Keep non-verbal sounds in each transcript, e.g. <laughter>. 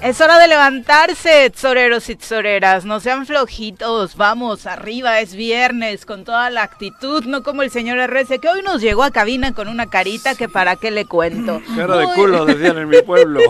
Es hora de levantarse, tzoreros y tzoreras. No sean flojitos. Vamos, arriba, es viernes, con toda la actitud, no como el señor RC, que hoy nos llegó a cabina con una carita que para qué le cuento. <laughs> Cara de culo, decían en mi pueblo.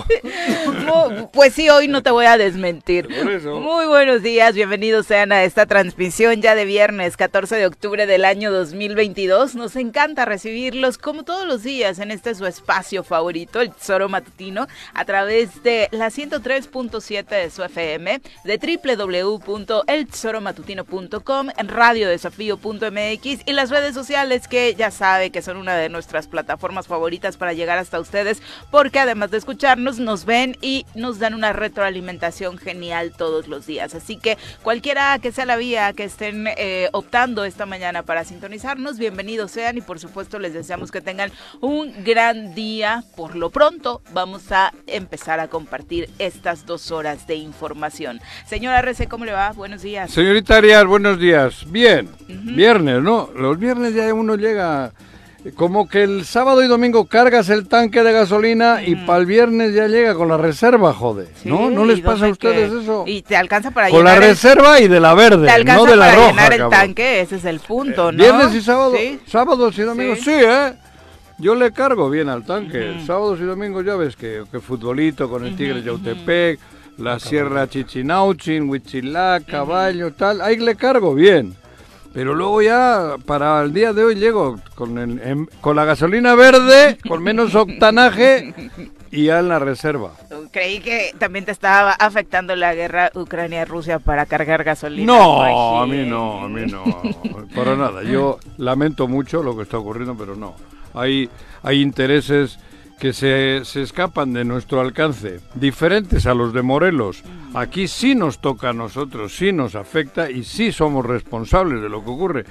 <laughs> pues sí, hoy no te voy a desmentir. Muy buenos días, bienvenidos sean a esta transmisión ya de viernes, 14 de octubre del año 2022. Nos encanta recibirlos como todos los días en este su espacio favorito, el Tesoro Matutino, a través de la 100 3.7 de su FM, de www.eltesoromatutino.com, en radiodesafío.mx y las redes sociales que ya sabe que son una de nuestras plataformas favoritas para llegar hasta ustedes, porque además de escucharnos, nos ven y nos dan una retroalimentación genial todos los días. Así que cualquiera que sea la vía que estén eh, optando esta mañana para sintonizarnos, bienvenidos sean y por supuesto les deseamos que tengan un gran día. Por lo pronto, vamos a empezar a compartir estas dos horas de información. Señora RC, ¿cómo le va? Buenos días. Señorita Arias, buenos días. Bien, viernes, ¿no? Los viernes ya uno llega... Como que el sábado y domingo cargas el tanque de gasolina y para el viernes ya llega con la reserva, joder. ¿No? ¿No les pasa a ustedes eso? Y te alcanza para Con la reserva y de la verde, no de la para roja. llenar el tanque, ese es el punto, ¿no? Viernes y sábado, sábados y domingos, sí, ¿eh? Yo le cargo bien al tanque. Sábados y domingos ya ves que, que futbolito con el Tigre Yautepec, la Sierra Chichinauchin, Huichilá, Caballo, tal. Ahí le cargo bien. Pero luego ya, para el día de hoy, llego con, el, con la gasolina verde, con menos <laughs> octanaje y ya en la reserva. Creí que también te estaba afectando la guerra Ucrania-Rusia para cargar gasolina. No, a mí no, a mí no. Para nada. Yo <laughs> lamento mucho lo que está ocurriendo, pero no. Hay, hay intereses que se, se, escapan de nuestro alcance, diferentes a los de Morelos. Aquí sí nos toca a nosotros, sí nos afecta y sí somos responsables de lo que ocurre.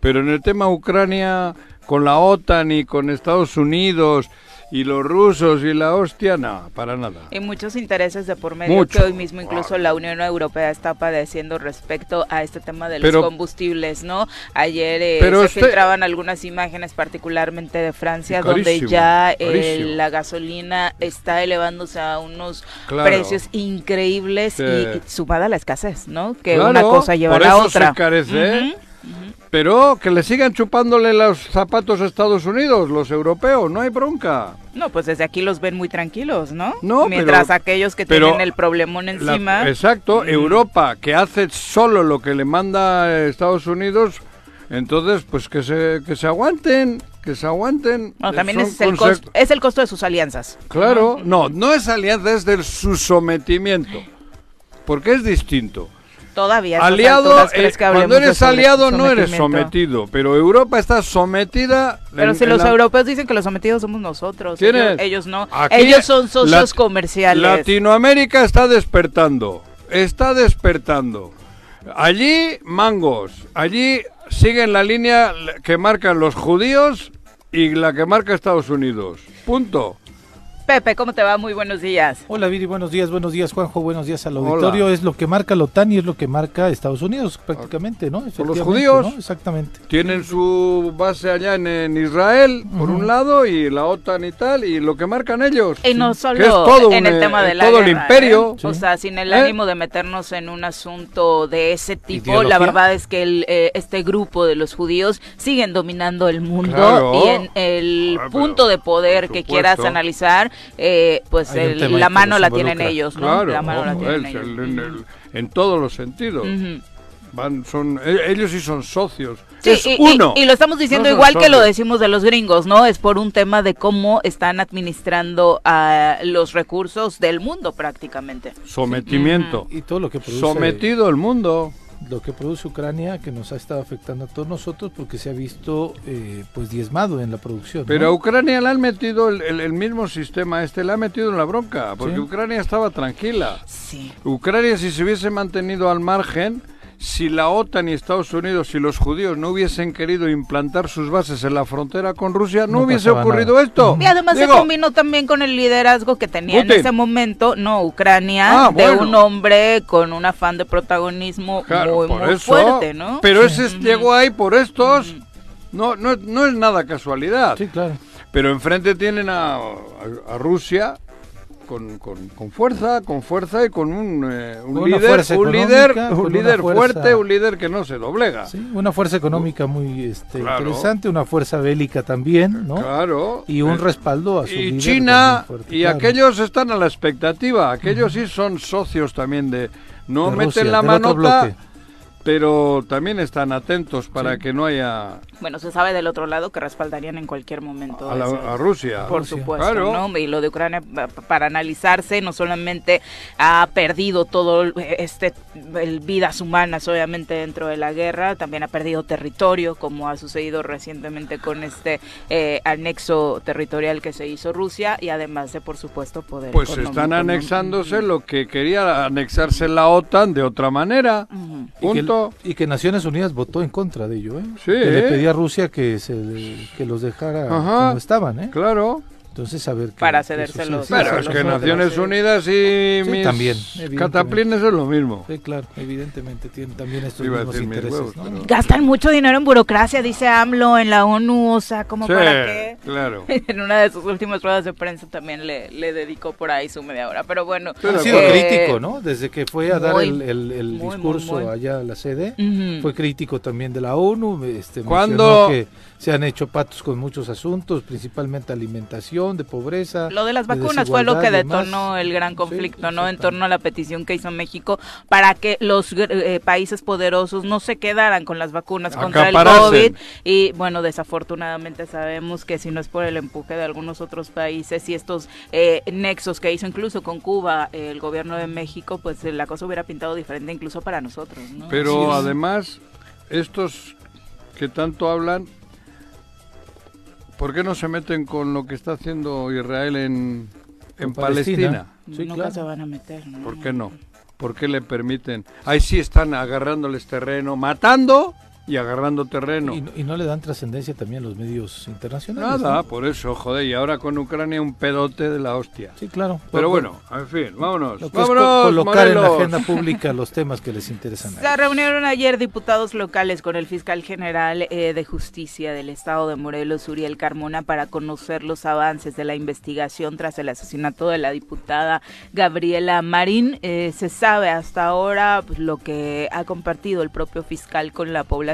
Pero en el tema Ucrania, con la OTAN y con Estados Unidos y los rusos y la hostia, no, para nada. Y muchos intereses de por medio que hoy mismo incluso la Unión Europea está padeciendo respecto a este tema de los combustibles, ¿no? Ayer eh, se filtraban algunas imágenes particularmente de Francia donde ya eh, la gasolina está elevándose a unos precios increíbles y, sumada a la escasez, ¿no? Que una cosa lleva a la otra. Se pero que le sigan chupándole los zapatos a Estados Unidos, los europeos, no hay bronca. No, pues desde aquí los ven muy tranquilos, ¿no? No, Mientras aquellos que tienen el problemón encima. exacto, Europa, que hace solo lo que le manda Estados Unidos, entonces, pues que se, que se aguanten, que se aguanten. No, también es el, costo, es el costo de sus alianzas. Claro, no, no es alianza, es del su sometimiento, porque es distinto. Todavía. Aliado, eh, cuando eres aliado no eres sometido, pero Europa está sometida. Pero si los europeos dicen que los sometidos somos nosotros, ellos, no. ellos son socios comerciales. Latinoamérica está despertando, está despertando. Allí mangos, allí siguen la línea que marcan los judíos y la que marca Estados Unidos. Punto. Pepe, ¿cómo te va? Muy buenos días. Hola Viri, buenos días, buenos días Juanjo, buenos días al auditorio. Es lo que marca la OTAN y es lo que marca Estados Unidos prácticamente, ¿no? Por los judíos. Exactamente. Tienen su base allá en, Israel, por un lado, y la OTAN y tal, y lo que marcan ellos. Y no solo en el tema de la todo el imperio. ¿eh? O sea, sin el ¿Eh? ánimo de meternos en un asunto de ese tipo, la verdad es que el, eh, este grupo de los judíos siguen dominando el mundo y en el ah, punto de poder que quieras analizar eh, pues la mano la tienen ellos, ¿no? la mano la tienen ellos. En, todos los sentidos. Van, son, e, ellos sí son socios. es uno. Y, lo estamos diciendo igual que lo decimos de los gringos, ¿no? Es por un tema de cómo están administrando a los recursos del mundo prácticamente. Sometimiento. Y todo lo que produce. Sometido el mundo lo que produce Ucrania que nos ha estado afectando a todos nosotros porque se ha visto eh, pues diezmado en la producción. Pero a Ucrania le han metido el, mismo sistema este, le ha metido en la bronca, porque Ucrania estaba tranquila. Sí. Ucrania si se hubiese mantenido al margen si la OTAN y Estados Unidos y los judíos no hubiesen querido implantar sus bases en la frontera con Rusia, no, hubiese ocurrido esto. Y además se combinó también con el liderazgo que tenía en ese momento, no, Ucrania, ah, de un hombre con un afán de protagonismo muy, fuerte, ¿no? Pero ese llegó ahí por estos, no, no, no es nada casualidad. Sí, claro. Pero enfrente tienen a, a Rusia con, con, con fuerza, con fuerza y con un, eh, un Con líder, un líder, un líder fuerza- fuerte, un líder que no se doblega. Sí, una fuerza económica muy este, Claro. interesante, una fuerza bélica también, ¿no? Claro. Y un Eh, respaldo a su y líder China fuerte, y claro. aquellos están a la expectativa, aquellos sí son socios también de no De meten Rusia, la manota. Pero también están atentos para Sí. que no haya Bueno, se sabe del otro lado que respaldarían en cualquier momento. a, la- ese- a Rusia. Por Rusia. supuesto, Claro. ¿no? Y lo de Ucrania, pa- para analizarse, no solamente ha perdido todo este el vidas humanas, obviamente, dentro de la guerra, también ha perdido territorio, como ha sucedido recientemente con este eh, anexo territorial que se hizo Rusia, y además de, por supuesto, poder. Pues están ¿no? anexándose lo que quería anexarse la OTAN de otra manera. Y y que Naciones Unidas votó en contra de ello, ¿eh? Sí, Que le ¿eh? pedía a Rusia que se que los dejara Ajá. como estaban, ¿eh? Claro. Entonces a ver qué Para cedérselos. Pero es que Naciones. Unidas y Sí, mis también, cataplines es lo mismo. Sí, claro, evidentemente tienen también estos Iba mismos intereses, huevos, ¿no? pero- Gastan mucho dinero en burocracia, dice AMLO, en la ONU, o sea, como Sí, para qué. claro. <laughs> En una de sus últimas ruedas de prensa también le, le dedicó por ahí su media hora. Pero bueno. Pero Ha sido eh, crítico, ¿no? Desde que fue a dar el, el- el muy, muy, discurso muy. allá a la sede, fue crítico también de la ONU. Este, ¿Cuándo? que se han hecho patos con muchos asuntos, principalmente alimentación, de pobreza. Lo de las de vacunas fue lo que detonó el gran Sí, conflicto, ¿no? En torno a la petición que hizo México para que los eh, países poderosos no se quedaran con las vacunas contra el. COVID. Y bueno, desafortunadamente sabemos que si no es por el empuje de algunos otros países y estos eh, nexos que hizo incluso con Cuba eh, el gobierno de México, pues eh, la cosa hubiera pintado diferente incluso para nosotros, ¿no? Pero además, estos que tanto hablan, ¿por qué no se meten con lo que está haciendo Israel en, en Palestina. Palestina? Sí, Nunca claro. se van a meter, ¿no? ¿Por qué no? ¿Por qué le permiten? Ahí sí están agarrándoles terreno, matando y agarrando terreno. Y, no- y no le dan trascendencia también los medios internacionales. Nada, ¿no? por eso, joder, y ahora con Ucrania un pedote de la hostia. Sí, claro. Pero bueno, en fin, vámonos. Lo que es co- vámonos, colocar en la Morelos. agenda <laughs> pública los temas que les interesan. a Se reunieron ayer diputados locales con el fiscal general eh, de justicia del estado de Morelos, Uriel Carmona, para conocer los avances de la investigación tras el asesinato de la diputada Gabriela Marín. Eh, se sabe hasta ahora pues, lo que ha compartido el propio fiscal con la población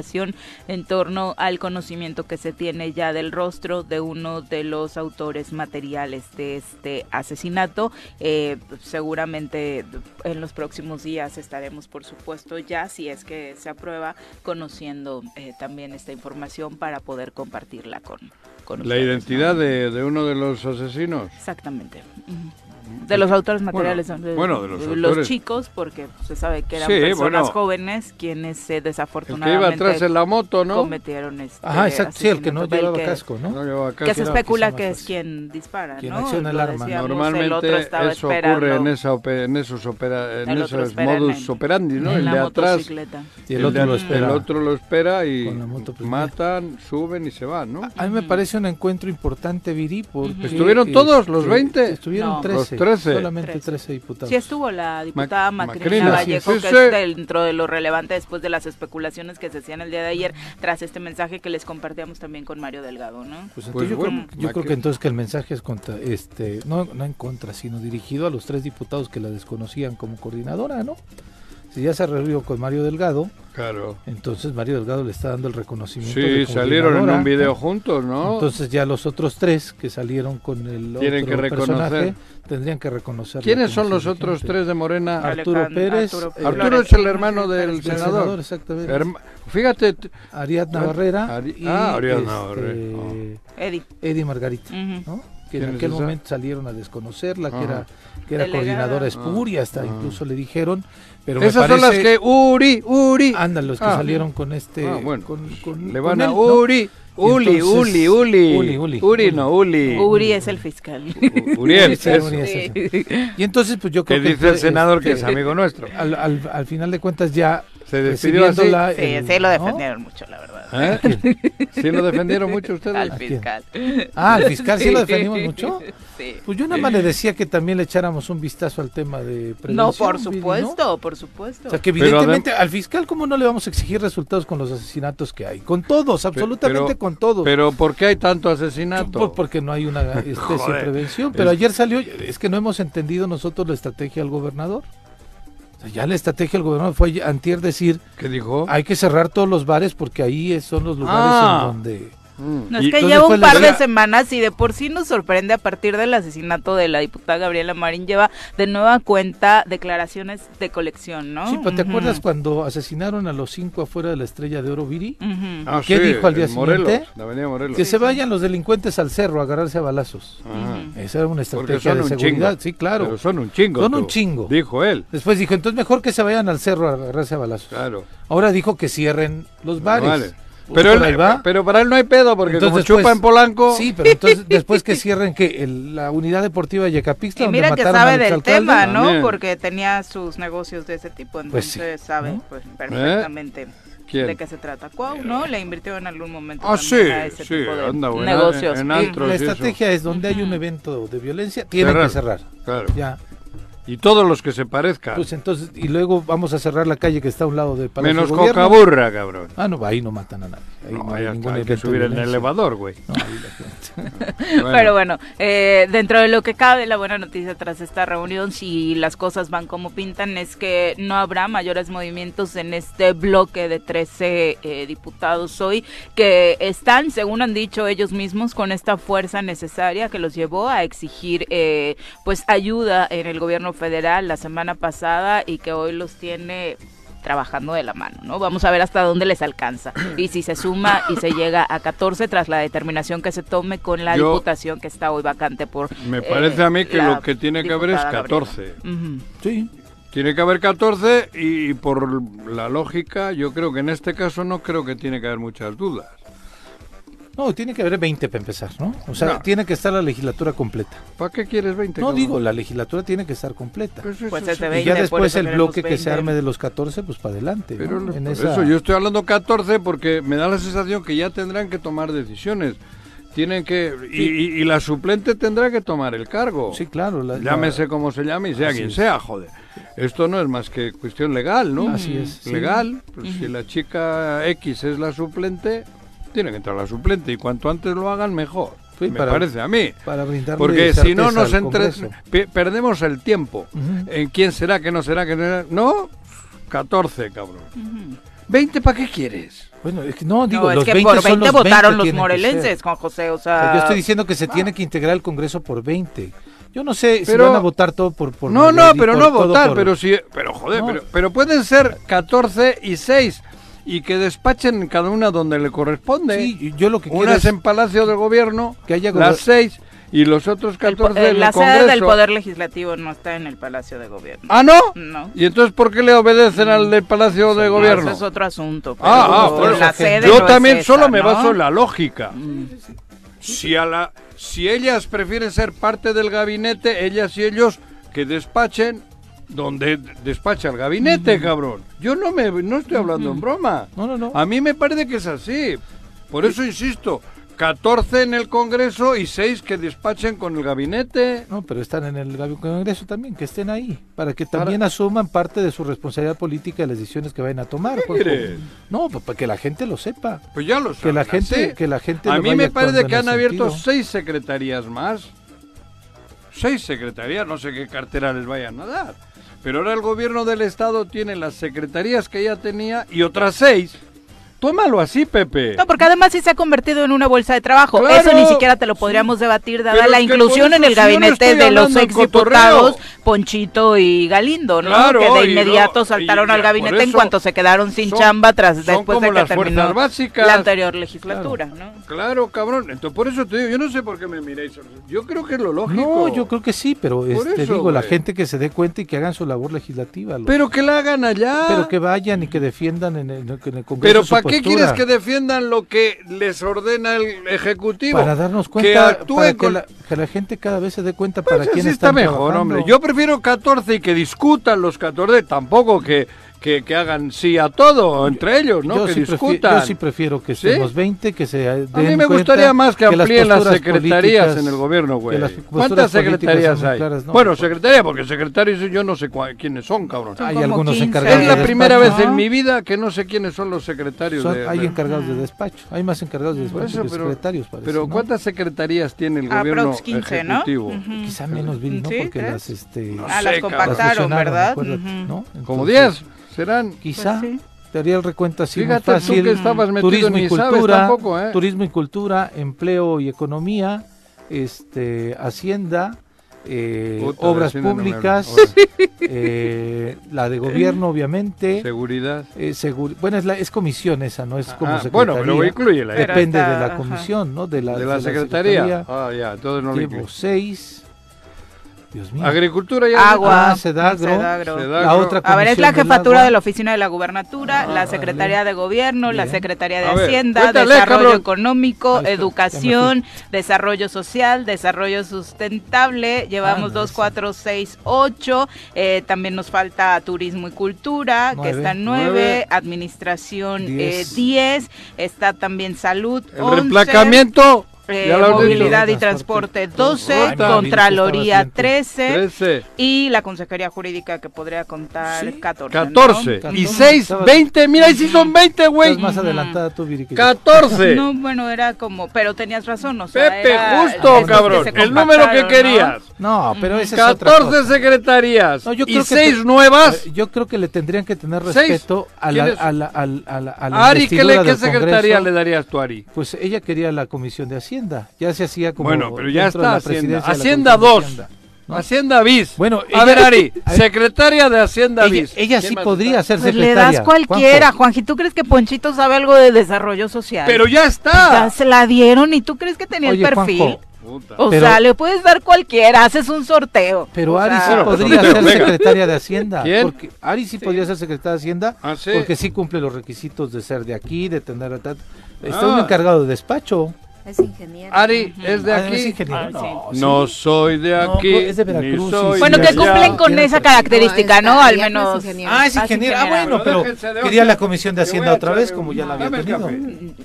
en torno al conocimiento que se tiene ya del rostro de uno de los autores materiales de este asesinato. Eh, seguramente en los próximos días estaremos, por supuesto, ya si es que se aprueba, conociendo eh, también esta información para poder compartirla con, con La ustedes, identidad ¿no? de, de uno de los asesinos. Exactamente. De los autores materiales, Bueno, son bueno, de los autores. chicos, porque se sabe que eran Sí, personas bueno. jóvenes quienes eh, El que desafortunadamente iba atrás en la moto, ¿no? cometieron este Ajá, exacto, sí, el que no el llevaba que- casco, ¿no? No llevaba Que casco. se especula que es quien dispara, Quien ¿no? acciona el Lo arma. decíamos, el otro Normalmente estaba eso ocurre en, esa en esos, opera- en El esos en modus el- operandi, ¿no? en El de atrás. Y el de otro lo espera. El otro lo espera y matan, suben y se van, ¿no? A mí me parece un encuentro importante, Viri, porque... ¿Estuvieron todos, los este, 20? Estuvieron No. 13, Los 13. solamente 13. 13 diputados. Sí estuvo la diputada Mac- Macrina, Macrina, Vallejo, sí, que sí. es dentro de lo relevante después de las especulaciones que se hacían el día de ayer, tras este mensaje que les compartíamos también con Mario Delgado, ¿no? Pues entonces Pues yo, bueno, creo, yo creo que entonces que el mensaje es contra, este, no, no en contra, sino dirigido a los tres diputados que la desconocían como coordinadora, ¿no? Si ya se reunió con Mario Delgado, Claro. entonces Mario Delgado le está dando el reconocimiento. de Sí, salieron en un video juntos, ¿no? Entonces ya los otros tres que salieron con el Tienen otro que reconocer. personaje tendrían que reconocer. ¿Quiénes son los otros tres de Morena? Arturo Pérez. Arturo eh, Arturo es el hermano del Pérez, El senador. senador, exactamente. Herma- Fíjate, Ariadna Ari- Barrera Ari- y ah, Ariadna este, Barrera, Eddie. Eddie Margarita. ¿no? que en ¿Quién es aquel momento salieron a desconocerla, que Ajá. era, que era Delegada. coordinadora espuria, hasta Ah. incluso le dijeron, pero esas son las que Uri, Uri. Andan los que Ah. salieron con este. Ah, bueno. con, con- Le con van a él, ¿no? Uri, Uli, Entonces- Uli, Uli. Uli, Uli. Uri, no, Uli. Uri es el fiscal. U- Uriel, <laughs> Sí, eso. Uri es. Y entonces, pues yo Que creo que. dice el senador que es este, amigo nuestro. Al, al, al final de cuentas, ya. Se despidió así. Sí, el- sí, lo ¿no? defendieron mucho, la verdad. <laughs> ¿Eh? ¿Sí lo defendieron mucho ustedes? Al fiscal. Ah, al fiscal sí lo <laughs> defendimos mucho. Sí. Pues yo nada más le decía que también le echáramos un vistazo al tema de prevención. No, por Viri, ¿no? supuesto, por supuesto. O sea, que evidentemente al fiscal, ¿cómo no le vamos a exigir resultados con los asesinatos que hay? Con todos, absolutamente pero- con todos. Pero ¿por qué hay tanto asesinato? Por- porque no hay una <laughs> especie de prevención. Pero Es- ayer salió, es que no hemos entendido nosotros la estrategia del gobernador. O sea, ya la estrategia del gobernador fue antier decir, ¿Qué dijo? hay que cerrar todos los bares porque ahí son los lugares Ah. en donde... Mm. No, es que lleva un par de semanas y de por sí nos sorprende a partir del asesinato de la diputada Gabriela Marín. Lleva de nueva cuenta declaraciones de colección, ¿no? Sí, pero ¿te acuerdas cuando asesinaron a los cinco afuera de la estrella de oro Viri? Ah, ¿Qué sí, dijo al día Morelos, siguiente? la avenida Morelos. Que se vayan los delincuentes al cerro a agarrarse a balazos. Esa era una estrategia de un seguridad. chingo. Sí, claro. Pero son un chingo. Son tú, un chingo. Dijo él. Después dijo, entonces mejor que se vayan al cerro a agarrarse a balazos. Claro. Ahora dijo que cierren los bares. Vale. Pues Pero, ahí él- va. pero para él no hay pedo, porque Entonces, como chupa pues, en Polanco. Sí, pero entonces <laughs> después que cierren que la unidad deportiva de Yecapixtla, Y donde mira que mataron sabe del exalcalde. tema, ¿no? También. Porque tenía sus negocios de ese tipo, Pues entonces sí, sabe ¿no? pues, perfectamente ¿Quién? de qué se trata. Cuau, ¿no? Le invirtió en algún momento Ah, sí, a ese sí, tipo de anda, bueno, negocios. en- en antros. La y eso. estrategia es donde hay un evento de violencia, tienen Cerrar. que cerrar. Claro. Ya. Y todos los que se parezcan. Pues entonces, y luego vamos a cerrar la calle que está a un lado del Palacio Menos de cocaburra, cabrón. Ah, no, ahí no matan a nadie. Ahí No, no, hay que de subir en el elevador, güey. No, <laughs> Bueno. Pero bueno, eh, dentro de lo que cabe, la buena noticia tras esta reunión, si las cosas van como pintan, es que no habrá mayores movimientos en este bloque de 13 eh, diputados hoy, que están, según han dicho ellos mismos, con esta fuerza necesaria que los llevó a exigir eh, pues ayuda en el gobierno federal la semana pasada y que hoy los tiene trabajando de la mano, ¿no? Vamos a ver hasta dónde les alcanza y si se suma y se llega a 14 tras la determinación que se tome con la Yo- diputación que está hoy vacante por Me eh, parece a mí que lo que tiene que haber es diputada 14. Gabriela. Ujú. Sí. Tiene que haber 14 y por la lógica, yo creo que en este caso no creo que tiene que haber muchas dudas. No, tiene que haber 20 para empezar, ¿no? O sea, No. tiene que estar la legislatura completa. ¿Para qué quieres 20? No cabrón? digo, la legislatura tiene que estar completa. Pues eso Pues sí. Y 20, ya después el bloque que se 20. arme de los 14, pues para adelante. ¿no? Pero En por esa- eso yo estoy hablando 14 porque me da la sensación que ya tendrán que tomar decisiones. Tienen que y, y- y la suplente tendrá que tomar el cargo. Sí, claro. la- la- Llámese como se llame y sea Así quien es. sea, joder. Esto no es más que cuestión legal, ¿no? Así es, sí. Legal. Pues si la chica X es la suplente, tiene que entrar la suplente y cuanto antes lo hagan mejor. Sí, me para- parece a mí. Para Porque si no nos entre... Perdemos el tiempo. Ujú. ¿En quién será, que no será, que no será? No, 14, cabrón. Ujú. ¿20 para qué quieres? Bueno, es que no, digo, no, es los que 20 por son 20 los 20 votaron los tienen que morelenses. Juan José, o O sea... sea, yo estoy diciendo que se tiene que integrar el Congreso por 20. Yo no sé si Pero- van a votar todo por... por no, no, pero por no votar, por- pero sí, pero joder, No. pero, pero pueden ser 14 y 6 y que despachen cada una donde le corresponde. Sí, yo lo que quiero Unas es en Palacio del Gobierno, que haya las 6 y los otros el po- 14 eh, en el la sede del Poder Legislativo no está en el Palacio de Gobierno. Ah, ¿no? No. ¿Y entonces por qué le obedecen al del Palacio de No, Gobierno? Ese es otro asunto. pero Ah, ah, bueno, la sede Yo no es también esa, solo me baso en la lógica. Mm. Si a la si ellas prefieren ser parte del gabinete, ellas y ellos que despachen donde despacha el gabinete, cabrón. Yo no me no estoy hablando en broma. No, no, no. A mí me parece que es así. Por eso insisto, 14 en el Congreso y 6 que despachen con el gabinete. No, pero están en el Congreso también, que estén ahí, para que también asuman parte de su responsabilidad política de las decisiones que vayan a tomar. ¿Qué Juanjo. quieres? No, pues para que la gente lo sepa. Pues ya lo Que la saben gente, que la gente A mí me parece que han abierto sentido. seis secretarías más. Seis secretarías, no sé qué cartera les vayan a dar. Pero ahora el gobierno del estado tiene las secretarías que ya tenía y otras seis. Tómalo así, Pepe. No, porque además sí se ha convertido en una bolsa de trabajo. Claro. Eso ni siquiera te lo podríamos debatir, dada la inclusión en el gabinete de los exdiputados cotorreo. Ponchito y Galindo, ¿no? Claro, que de inmediato no- saltaron al gabinete en cuanto se quedaron sin son- chamba tras son después como de que las terminó básicas. la anterior legislatura, ¿no? Claro, cabrón. Entonces, por eso te digo, yo no sé por qué me miráis. Yo creo que es lo lógico. No, yo creo que sí, pero Por este, digo, la gente que se dé cuenta y que hagan su labor legislativa. lo- Pero que la hagan allá. pero que vayan y que defiendan en el, en el Congreso Pero ¿para qué postura. quieres que defiendan lo que les ordena el Ejecutivo? Para darnos cuenta, para que, la, que la gente cada vez se dé cuenta Pues para quién así está mejor, trabajando. hombre. Yo prefiero 14 y que discutan los 14, tampoco que, que, que hagan sí a todo entre ellos, ¿no? Yo que sí, discutan. yo sí prefiero que ¿Sí? estemos 20, que se den a mí me gustaría más que las amplíen las posturas secretarías en el gobierno, güey. que las ¿Cuántas secretarías hay? claras, ¿no? bueno, secretaría, porque secretarios yo no sé quiénes son, cabrón. Son Hay algunos 15. encargados Es la de primera vez en mi vida que no sé quiénes son los secretarios Son- de, hay de- encargados de despacho, hay más encargados de despacho eso, que pero- secretarios, parece, Pero ¿no? ¿cuántas secretarías tiene el gobierno Aprox 15, ¿no? ejecutivo? Ujú. Quizá menos, Viri, ¿no? Sí, Porque las, este... No Ah, sé, las las compactaron, ¿verdad? Como Entonces, 10 serán. Quizá, Pues sí. te haría el recuento así muy Fíjate tú fácil. que estabas metido turismo ni y sabes cultura, tampoco, ¿eh? turismo y cultura, empleo y economía, este, hacienda, eh, de obras Hacienda no me públicas, hablan. eh, la de gobierno obviamente, Seguridad. eh, segur- bueno es, la, es comisión esa, no es como Ah, secretaría. bueno, pero incluye la Depende está- de la ajá. comisión, ¿no? De la, de la secretaría. Ah, ya, entonces no lo Llevo seis. Dios mío. Agricultura ya. Agua, Ah, Sedagro. Sedagro. Sedagro. La otra A ver, es la jefatura de la oficina de la gubernatura, Ah, la secretaría de gobierno, la secretaría de ver, Hacienda, cuéntale, desarrollo cabrón. económico, está, educación, desarrollo social, desarrollo sustentable. Llevamos Ah, no, dos, cuatro, seis, ocho. Eh, también nos falta turismo y cultura, que Nueve. está nueve. Nueve. Administración, Diez. eh, diez. Está también salud, El once. reemplacamiento. Eh, movilidad y Transporte. transporte 12, Ay, mira, Contraloría Viri, estaba 13 13. y la Consejería Jurídica que podría contar Sí. 14. 14. ¿no? Y Catorce. 6, Estabas- 20. Mira, ahí sí son 20, güey. Estás más adelantada tú, Viri. que yo. 14. No, bueno, era como, pero tenías razón, o sea, Pepe, era justo, cabrón. El número que compactaron, ¿no? querías. No, pero esa es otra 14 cosa. secretarías. No, yo y creo que 6 te- nuevas. Eh, Yo creo que le tendrían que tener respeto a la, a la, a la- a la- a la Ari, ¿qué, le, qué secretaría Congreso. le darías tú, Ari? Pues ella quería la Comisión de Hacienda. Ya se hacía como. Bueno, pero ya está la Hacienda. Hacienda Comisión de 2. Hacienda, ¿no? Hacienda bis. Bueno, a ella- ver, Ari, a- secretaria de Hacienda Ella, bis. ella ¿Qué sí podría está? ser Pues le secretaria. das cualquiera. Juanji. ¿Tú crees que Ponchito sabe algo de desarrollo social? Pero ya Ya está. se la dieron y tú crees que tenía Oye, el perfil. Juanjo, Puta. O Pero- sea, le puedes dar cualquiera, haces un sorteo. Pero O Ari sea, sí podría pero ser secretaria de Hacienda. ¿Quién? Porque Ari sí, podría ser secretaria de Hacienda. Ah, sí. Porque sí cumple los requisitos de ser de aquí, de tener. Está Ah. un encargado de despacho. Es ingeniero. Ari, es de Ah, ¿es aquí. ingeniero? Ah, sí. sí. No soy de No, aquí. es de ni Veracruz, soy Bueno, de que cumplen con esa característica, No, Al es menos. ingeniero. Ah, es Ah, ingeniero. Ah, bueno, pero quería la Comisión de Hacienda otra vez, como ya la había tenido.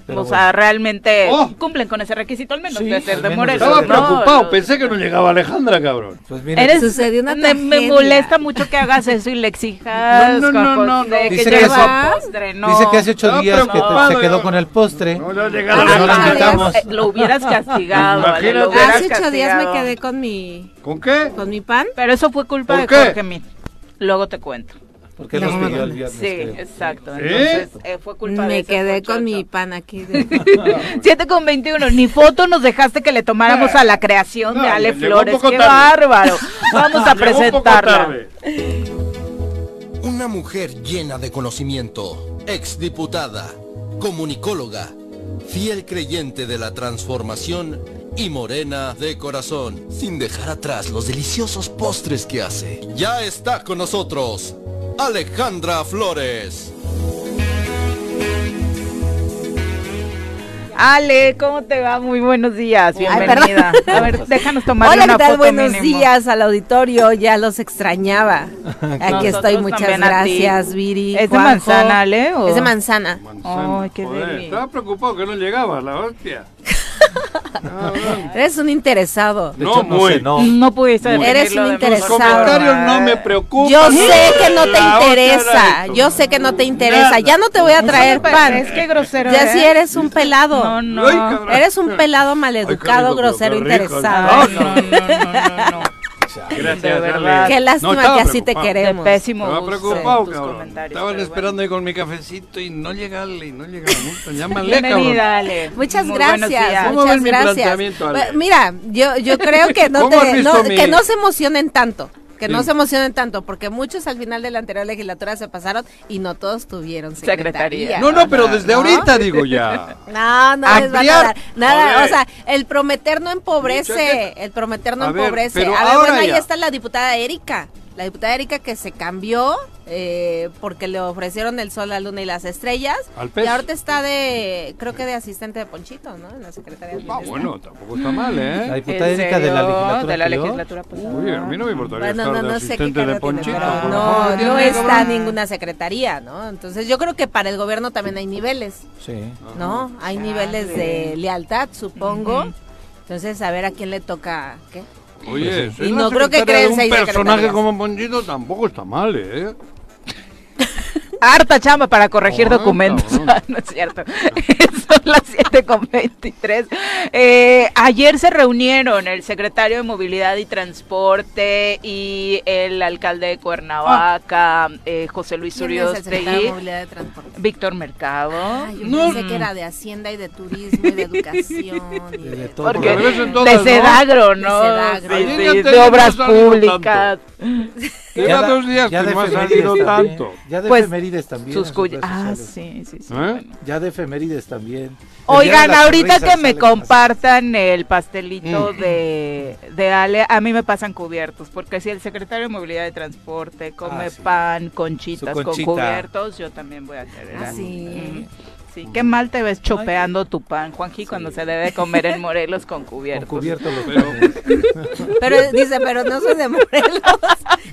Pero o sea, realmente Oh. cumplen con ese requisito, al menos Sí, de ser de Morelos. Estaba preocupado, pensé que no llegaba Alejandra, cabrón. Pues mira, Eres, Sucedió una me, me molesta mucho que hagas eso y le exijas. No, no, no, que Dice que- postre, no. dice que hace ocho días que se quedó con el postre. No, no llegaba Ah, no Lo hubieras castigado. Ale, Imagínate. lo hubieras Hace ocho días me castigado. quedé con mi, ¿Con qué? con mi pan. Pero eso fue culpa ¿Por de qué? Jorge Mir. Luego te cuento. Porque No, nos pidió el viernes. Sí, creo. exacto. ¿Sí? Entonces eh, fue culpa de Me ese quedé con muchacho. mi pan aquí. de- <laughs> 7 con 21, ni foto nos dejaste que le tomáramos a la creación de No, Ale llegó un Flores. poco ¡Qué tarde. bárbaro! Vamos a <laughs> Llegó un poco presentarla. tarde. Una mujer llena de conocimiento, exdiputada, comunicóloga, fiel creyente de la transformación y morena de corazón, sin dejar atrás los deliciosos postres que hace. Ya está con nosotros, Alejandra Flores. Ale, ¿cómo te va? Muy buenos días. Ay, Bienvenida. a ver, déjanos tomar Hola, una ¿qué tal? foto Buenos mínimo. días al auditorio. Ya los extrañaba. <laughs> Aquí estoy. Muchas gracias, Viri. ¿Es de manzana, Ale? o- Es de manzana. Manzana, Ay, qué joder. Estaba preocupado que no llegaba, la hostia. <laughs> <laughs> Eres un interesado. De No, hecho, no muy. sé, no. No pudiste Eres definirlo un interesado. no me preocupan. Yo sé que no te interesa. Yo sé que no te interesa. Nada. Ya no te voy a traer pan. Es que grosero. Ya ¿eh? si eres un pelado. No, no. Eres un pelado maleducado, rico, grosero, interesado. No, no, no, no, no. Gracias, De verdad. Qué lástima estaba que así te preocupado. De queremos. pésimo Estaba preocupado, cabrón. Estaban esperando ahí con mi cafecito y no llegarle, y no llegaba nunca. Llámale, cabrón. Ale. Muchas Muy gracias, días. ¿Cómo muchas ves mi gracias. planteamiento, Ale? Bueno, Mira, yo, yo creo que no, ¿Cómo has te, no- mi- que no se emocionen tanto. Que no Sí. se emocionen tanto, porque muchos al final de la anterior legislatura se pasaron y no todos tuvieron secretaría. Secretaría. No, no, pero desde ¿No? ahorita <laughs> digo ya. No, no les van a dar nada. O sea, el prometer no empobrece. El prometer no A ver, empobrece. a ver, bueno, ahí ya. está la diputada Erika. La diputada Erika que se cambió eh, porque le ofrecieron el sol, la luna y las estrellas. Al y ahorita está de, creo que de asistente de Ponchito, ¿no? En la Secretaría de Ah, bueno, tampoco está mal, La ¿eh? diputada ¿En Erika de la legislatura. De la legislatura. Oye, a mí no me importaría Bueno, estar no, de no sé qué asistente de cargo tiene, Ponchito. pero por no, no tiene, está ninguna secretaría, ¿no? Entonces yo creo que para el gobierno también hay niveles, Sí. ¿no? Hay niveles de lealtad, supongo. Entonces, a ver a quién le toca, ¿qué? Oye, Y ser no creo que creen un personaje como Ponchito tampoco está mal, ¿eh? Harta chamba para corregir Ah, documentos. <laughs> no es cierto. <laughs> Son las 7 con 23. Eh, ayer se reunieron el secretario de Movilidad y Transporte y el alcalde de Cuernavaca, eh, José Luis ¿Quién es el secretario de Uriostegui, Movilidad de Transporte? Víctor Mercado. Ah, yo No. pensé que era de Hacienda y de Turismo y de Educación. y De- todo. Porque de. Sedagro, ¿no? De Sedagro. Sí, sí, de obras públicas. <laughs> Lleva dos días ya que de no ha efemérides salido también. tanto. Ya de Pues, efemérides también. Sus sus Ah, sí, sí, sí. ¿Eh? bueno. Ya de efemérides también. De Oigan, ahorita que me compartan el pastelito Mm. de, de Ale, a mí me pasan cubiertos, porque si el secretario de Movilidad y Transporte come Ah, sí. pan, conchitas con cubiertos, yo también voy a querer. Ah, así. sí. Mm. Sí, qué mal te ves chopeando tu pan, Juanji, cuando se debe comer en Morelos con Con cubiertos. cubierto los Pero-. Pero dice, pero no soy de Morelos.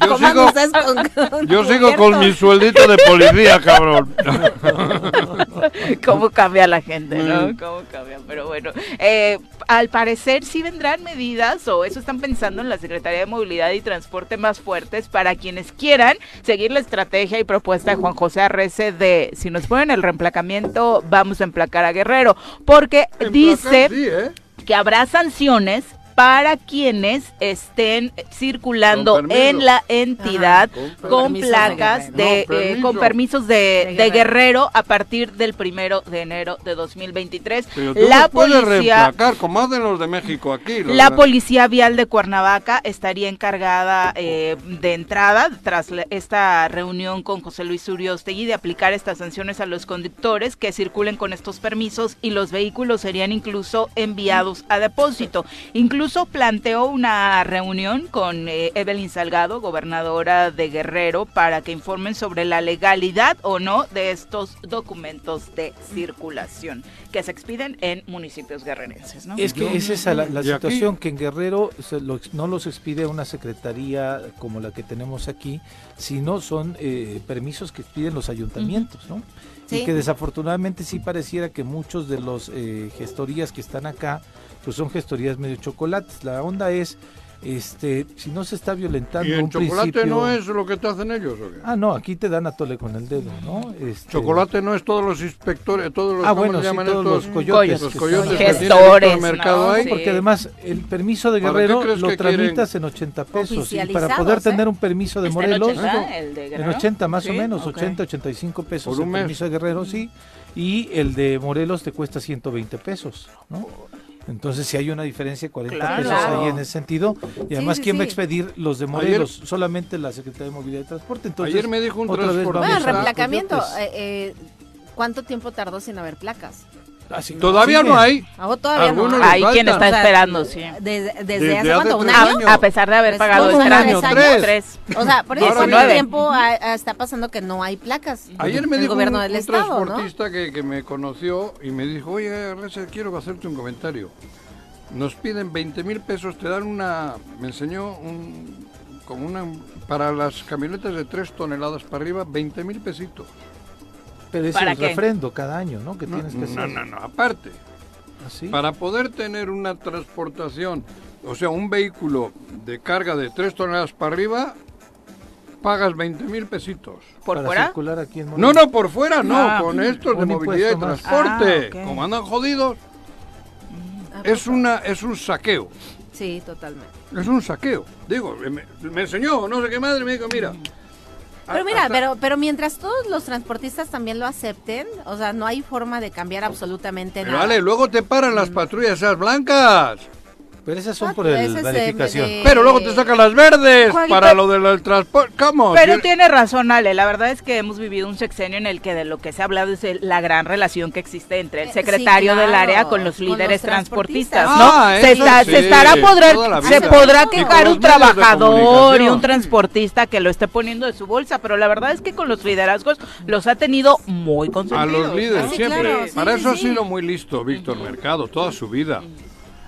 Yo sigo- con, con Yo sigo con cubiertos. mi sueldito de policía, cabrón. <laughs> <laughs> cómo cambia la gente, ¿no? Mm. Cómo cambia, pero bueno. Eh, al parecer sí vendrán medidas, o eso están pensando en la Secretaría de Movilidad y Transporte más fuertes para quienes quieran seguir la estrategia y propuesta de Juan José Arrece de si nos ponen el reemplacamiento, vamos a emplacar a Guerrero. Porque dice Sí, ¿eh? que habrá sanciones para quienes estén circulando en la entidad Ajá. con, Con de placas Guerrero. de, No, eh, con permisos de, De de Guerrero. A partir del primero de enero de 2023. Pero tú La policía como hacen los de México aquí. la de- policía vial de Cuernavaca estaría encargada eh, de entrada, tras la- esta reunión con José Luis Uriostegui, de aplicar estas sanciones a los conductores que circulen con estos permisos y los vehículos serían incluso enviados a depósito. Incluso planteó una reunión con eh, Evelyn Salgado, gobernadora de Guerrero, para que informen sobre la legalidad o no de estos documentos de circulación que se expiden en municipios guerrerenses. ¿no? Es que es esa la, la Y aquí- situación que en Guerrero se lo no los expide una secretaría como la que tenemos aquí, sino son eh, permisos que expiden los ayuntamientos, ¿no? Sí. Y que desafortunadamente sí pareciera que muchos de los eh, gestorías que están acá, pues son gestorías medio chocolates. La onda es, este, si no se está violentando ¿Y el un chocolate principio... no es lo que te hacen ellos o qué? Ah, no, aquí te dan a tole con el dedo, ¿no? Este, Chocolate no es todos los inspectores, todos los, Ah, ¿cómo bueno, le sí, llaman todos estos? los coyotes. Los que coyotes que Gestores, Víctor Mercado ¿no? ahí. Sí. Porque además el permiso de ¿Para qué Guerrero lo que quieren? tramitas en 80 pesos y para poder ¿eh? tener un permiso de ¿Está en Morelos 80, el de en Guerrero? 80 más Sí, o menos, ok. 80, 85 pesos Por un el mes. permiso de Guerrero sí y el de Morelos te cuesta 120 pesos, ¿no? Entonces si hay una diferencia de 40 Claro. pesos ahí en ese sentido y además sí, quién va a expedir los de Morelos, solamente la Secretaría de Movilidad y Transporte. Entonces Ayer me dijo un otra vez Bueno, reemplacamiento, eh, eh, ¿cuánto tiempo tardó sin haber placas? Todavía no hay. Todavía no. Algunos hay. quien está O sea, esperando, sí. Desde, desde, Desde hace hace cuánto, un año. A pesar de haber Pues, pagado el años, trámite. tres. Tres. O sea, por eso ¿cuánto tiempo ah, está pasando que no hay placas? Ayer me el dijo un, gobierno del un estado, ¿no? transportista que, que me conoció y me dijo, oye, Reza, quiero hacerte un comentario. Nos piden 20 mil pesos, te dan una, me enseñó un, como una, para las camionetas de 3 toneladas para arriba, 20 mil pesitos. Pero es ¿Para el qué? refrendo cada año, ¿no? Que No, tienes que no, hacer. no, no, aparte, ¿Así? para poder tener una transportación, o sea, un vehículo de carga de 3 toneladas para arriba, pagas 20 mil pesitos. ¿Por para fuera? circular aquí en No, no, por fuera, no, Ah, con estos de movilidad y transporte. Ah. Como andan jodidos, Ah, es, una, es un saqueo. Sí, totalmente. Es un saqueo. Digo, me, me enseñó, no sé qué madre, me dijo, mira. Pero a- mira, hasta- pero, pero mientras todos los transportistas también lo acepten, o sea, no hay forma de cambiar absolutamente Pero nada. vale, luego te paran las patrullas esas blancas. Pero esas son Ah, por el, de- de- Pero luego te sacan las verdes para lo del transporte. ¿Cómo? Pero tiene razón, Ale. La verdad es que hemos vivido un sexenio en el que de lo que se ha hablado es la gran relación que existe entre el Eh, secretario sí, del área con los con líderes los transportistas, transportistas. ¿no? Ah, se, eso está- sí, se estará podrá- se podrá quejar un trabajador y un transportista que lo esté poniendo de su bolsa, pero la verdad es que con los liderazgos los ha tenido muy A consentidos. los líderes, Ah, sí, siempre. claro, sí, Para sí, eso ha sido muy listo Víctor Mercado, toda su vida.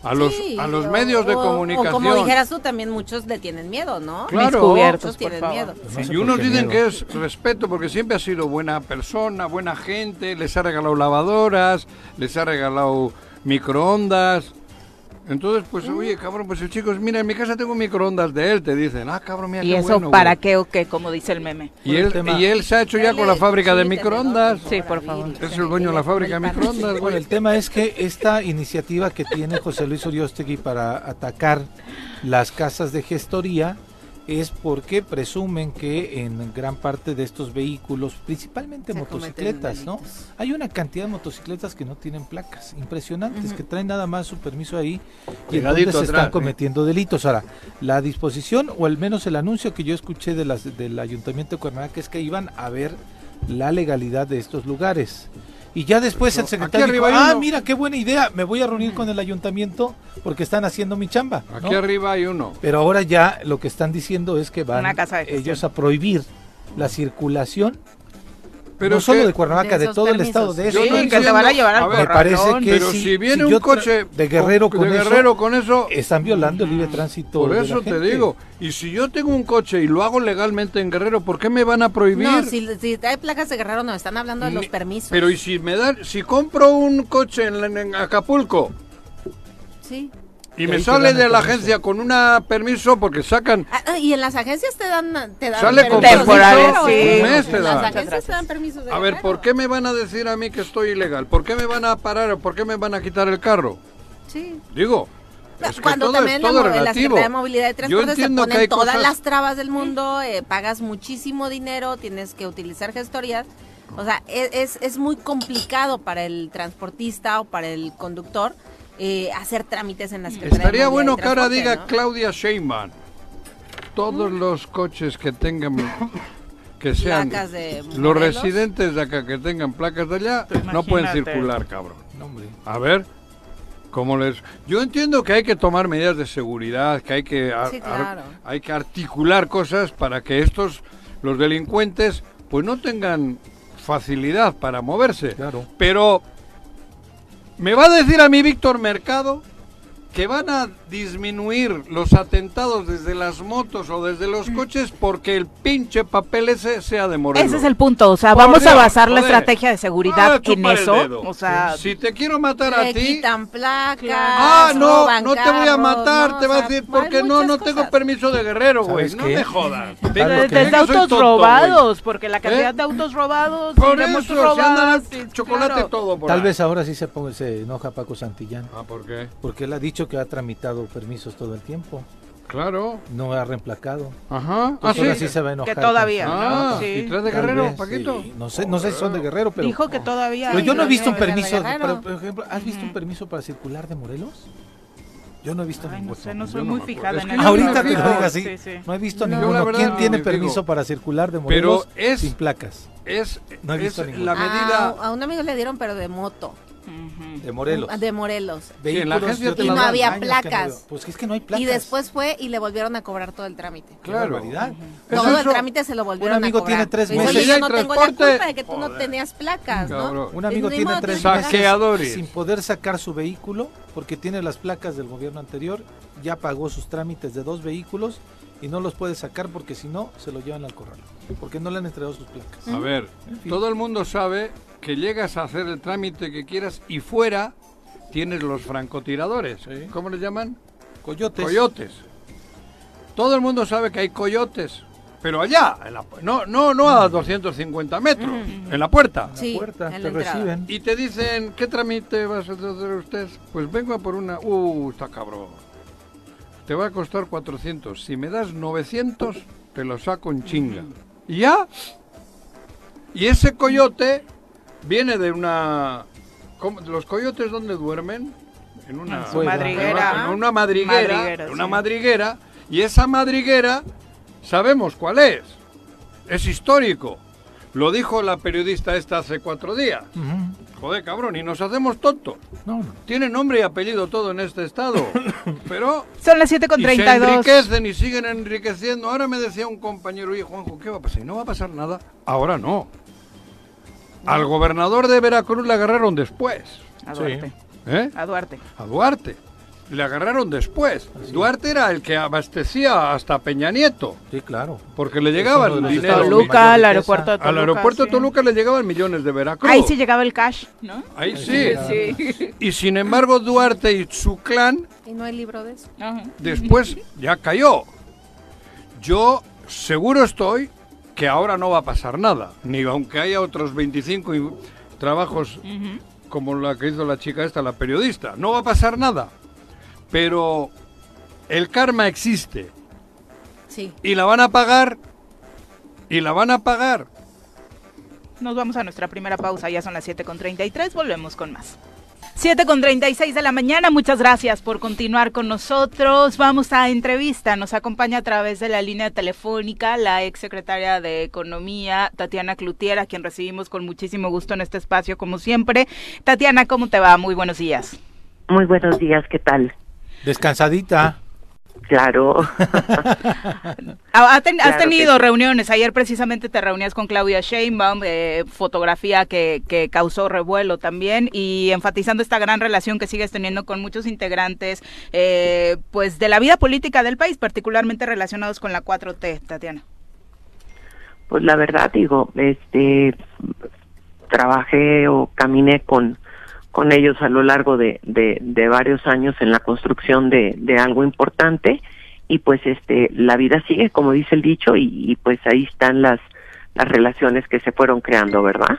A los, Sí, a los o- medios de comunicación. O como dijeras tú, también muchos le tienen miedo, ¿no? Claro. Muchos tienen favor. miedo. No sé Y unos dicen miedo. que es respeto porque siempre ha sido buena persona, buena gente, les ha regalado lavadoras, les ha regalado microondas. Entonces, pues, Mm. oye, cabrón, pues el chico, mira, en mi casa tengo microondas de él, te dicen, ah, cabrón, mira ¿Y qué eso bueno, para güey". qué o qué? Como dice el meme. Y él, tema. y él se ha hecho ya con la fábrica de microondas. Sí, por favor. Es el dueño de la fábrica de microondas, Bueno, güey. el tema es que esta iniciativa que tiene José Luis Uriostegui para atacar las casas de gestoría es porque presumen que en gran parte de estos vehículos, principalmente Se motocicletas, ¿no? Hay una cantidad de motocicletas que no tienen placas, impresionantes, que traen nada más su permiso ahí y en Pegadito donde se atrás, están ¿eh? cometiendo delitos. Ahora, la disposición o al menos el anuncio que yo escuché de las, del Ayuntamiento de Cuernavaca es que iban a ver la legalidad de estos lugares. Y ya después el secretario dijo, arriba hay ah, uno". mira, qué buena idea, me voy a reunir con el ayuntamiento porque están haciendo mi chamba. ¿no? Aquí arriba hay uno. Pero ahora ya lo que están diciendo es que van ellos a prohibir la circulación, Pero no solo de Cuernavaca, de todo el estado de eso. Sí, no que te entiendo. van a llevar al A ver, Me parece que Pero si- si viene si un coche de Guerrero con, con de eso, Guerrero con eso, están violando el libre tránsito. por de la eso te gente. digo. Y si yo tengo un coche y lo hago legalmente en Guerrero, ¿por qué me van a prohibir? No, si, si hay placas de Guerrero, no, están hablando de los permisos. Pero y si me dan, si compro un coche en, en Acapulco Sí. Y me sale de la agencia con un permiso porque sacan Ah, ah, y en las agencias te dan, te dan Sale con temporales, de. Un mes te En las agencias te dan permisos de A ver. ¿por qué me van a decir a mí que estoy ilegal? ¿Por qué me van a parar o por qué me van a quitar el carro? Sí. Digo, es que Cuando todo también es la, todo la relativo. Secretaría de Movilidad y Yo Transporte se ponen todas cosas- las trabas del mundo, eh, pagas muchísimo dinero, tienes que utilizar gestorías. O sea, e- es, es muy complicado para el transportista o para el conductor eh, hacer trámites en la Secretaría de Estaría bueno que ahora diga ¿no? Claudia Sheinbaum. Todos los coches que tengan <laughs> que sean Placas de los modelos. residentes de acá que tengan placas de allá no pueden circular, cabrón. A ver, ¿cómo les...? Yo entiendo que hay que tomar medidas de seguridad, que hay que, ar- Sí, ar- claro. hay que articular cosas para que estos, los delincuentes, pues no tengan facilidad para moverse. Claro. Pero, ¿me va a decir a mí Víctor Mercado que van a disminuir los atentados desde las motos o desde los coches porque el pinche papel ese sea de Morelos? Ese es el punto, o sea, Por vamos a basar la estrategia de seguridad Ah, en eso, o sea, Si te quiero matar a ti... quitan placas. Ah, no, roban no te voy a matar, no, te o va a sea, decir, porque no, no tengo permiso de guerrero, güey. ¿Sabes No qué? me jodas. Desde soy autos tonto, robados, porque la cantidad ¿Eh? de autos robados, Por eso, si andan sí, chocolate claro. todo por Tal ahí. vez ahora sí se, ponga- se enoja Paco Santillán, Ah, ¿por qué? porque él ha dicho que ha tramitado permisos todo el tiempo, Claro. no ha reemplacado. Ajá. Ah, ahora sí. sí se va a enojar. Que todavía, Ah, Sí. ¿y traes de guerrero, vez, Paquito? sí. No sé, no sé si son de Guerrero, pero... Dijo que todavía. Pero yo no he visto un permiso, pero, por ejemplo, ¿has visto un permiso para circular de Morelos? Yo no he visto Ay, no ninguno. sé, no soy no muy fijada Es en el Ahorita no te lo digo así. Sí, sí. No he visto No, ninguno. verdad, ¿Quién tiene digo. permiso para circular de Morelos Pero es- sin placas? Es, No he es la medida... A, a un amigo le dieron, pero de moto. De Morelos. De Morelos. Sí, en la agencia había que no placas. veo. Pues es que no hay placas. Y después fue y le volvieron a cobrar todo el trámite. Qué Claro. ¿Es Todo el trámite se lo volvieron Un amigo a cobrar. tiene tres Dice, meses. Oye, yo no tengo la culpa de que tú no tenías placas. Un amigo tiene tres. Saqueadores. sin poder sacar su vehículo porque tiene las placas del gobierno anterior, ya pagó sus trámites de dos vehículos y no los puede sacar porque si no se lo llevan al corral, porque no le han entregado sus placas. A ver, fin. todo el mundo sabe que llegas a hacer el trámite que quieras y fuera tienes los francotiradores. Sí. ¿Cómo les llaman? Coyotes. Coyotes. Todo el mundo sabe que hay coyotes, pero allá, en la- no, no, no a 250 metros, en la puerta. En la Sí, puerta, en te entrada. reciben. Y te dicen, ¿qué trámite vas a hacer usted? Pues vengo a por una... Uh, está cabrón. Te va a costar 400. Si me das 900, te lo saco en chinga. ¿Y ya? Y ese coyote viene de una... ¿Los coyotes dónde duermen? en una madriguera. en una madriguera, Madriguera, en una sí. madriguera, y esa madriguera sabemos cuál es. Es histórico. Lo dijo la periodista esta hace cuatro días. Joder, cabrón, y nos hacemos tontos. No, no. Tiene nombre y apellido todo en este estado. <coughs> Pero Son las 7 con y se 32. enriquecen y siguen enriqueciendo. Ahora me decía un compañero, oye Juanjo, ¿qué va a pasar? Y no va a pasar nada. Ahora no. Al gobernador de Veracruz le agarraron después. A Sí. Duarte. ¿eh? A Duarte. A Duarte. Le agarraron después. Duarte era el que abastecía hasta Peña Nieto. Sí, claro. Porque le llegaba uno de el los dinero. Toluca, al aeropuerto de Toluca. Al aeropuerto de sí. Toluca le llegaban millones de Veracruz. Ahí sí llegaba el cash, ¿no? Ahí sí. Sí. Y sin embargo Duarte y su clan ¿Y no hay libro de eso? Ajá. después ya cayó. Yo seguro estoy que ahora no va a pasar nada, ni aunque haya otros 25 y- trabajos como la que hizo la chica esta, la periodista. No va a pasar nada. Pero el karma existe Sí. y la van a pagar y la van a pagar. Nos vamos a nuestra primera pausa, ya son las 7 con 33, volvemos con más. 7 con 36 de la mañana, muchas gracias por continuar con nosotros. Vamos a entrevista, nos acompaña a través de la línea telefónica la ex secretaria de Economía, Tatiana Clutier, a quien recibimos con muchísimo gusto en este espacio, como siempre. Tatiana, ¿cómo te va? Muy buenos días. Muy buenos días, ¿qué tal? Descansadita. Claro, <laughs> ten- has Claro tenido sí. reuniones, ayer precisamente te reunías con Claudia Sheinbaum, eh, fotografía que, que causó revuelo también y enfatizando esta gran relación que sigues teniendo con muchos integrantes eh, pues de la vida política del país, particularmente relacionados con la 4T, Tatiana. pues la verdad digo, este, trabajé o caminé con, con ellos a lo largo de, de, varios años en la construcción de, de algo importante y pues este, la vida sigue, como dice el dicho, y, pues ahí están las, las relaciones que se fueron creando, ¿verdad?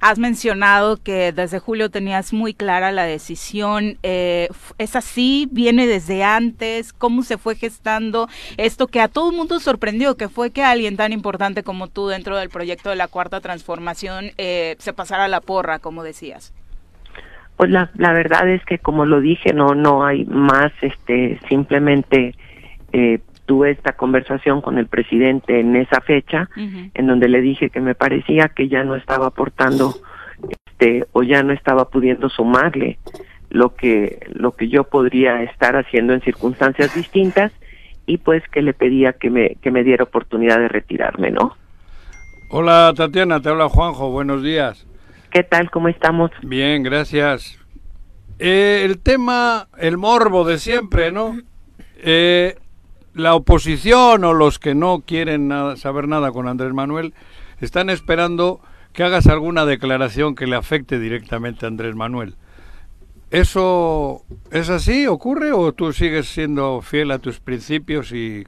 Has mencionado que desde julio tenías muy clara la decisión. eh, ¿Es así? ¿Viene desde antes? ¿Cómo se fue gestando esto que a todo el mundo sorprendió, que fue que alguien tan importante como tú dentro del proyecto de la Cuarta Transformación eh, se pasara la porra, como decías? Pues la, la verdad es que como lo dije, no no hay más, este simplemente eh, tuve esta conversación con el presidente en esa fecha, en donde le dije que me parecía que ya no estaba aportando, este o ya no estaba pudiendo sumarle lo que lo que yo podría estar haciendo en circunstancias distintas y pues que le pedía que me que me diera oportunidad de retirarme, ¿no? Hola Tatiana, te habla Juanjo, buenos días. ¿Qué tal? ¿Cómo estamos? Bien, gracias. Eh, el tema, el morbo de siempre, ¿no? Eh, la oposición o los que no quieren nada- saber nada con Andrés Manuel están esperando que hagas alguna declaración que le afecte directamente a Andrés Manuel. ¿Eso es así? ¿Ocurre o tú sigues siendo fiel a tus principios y,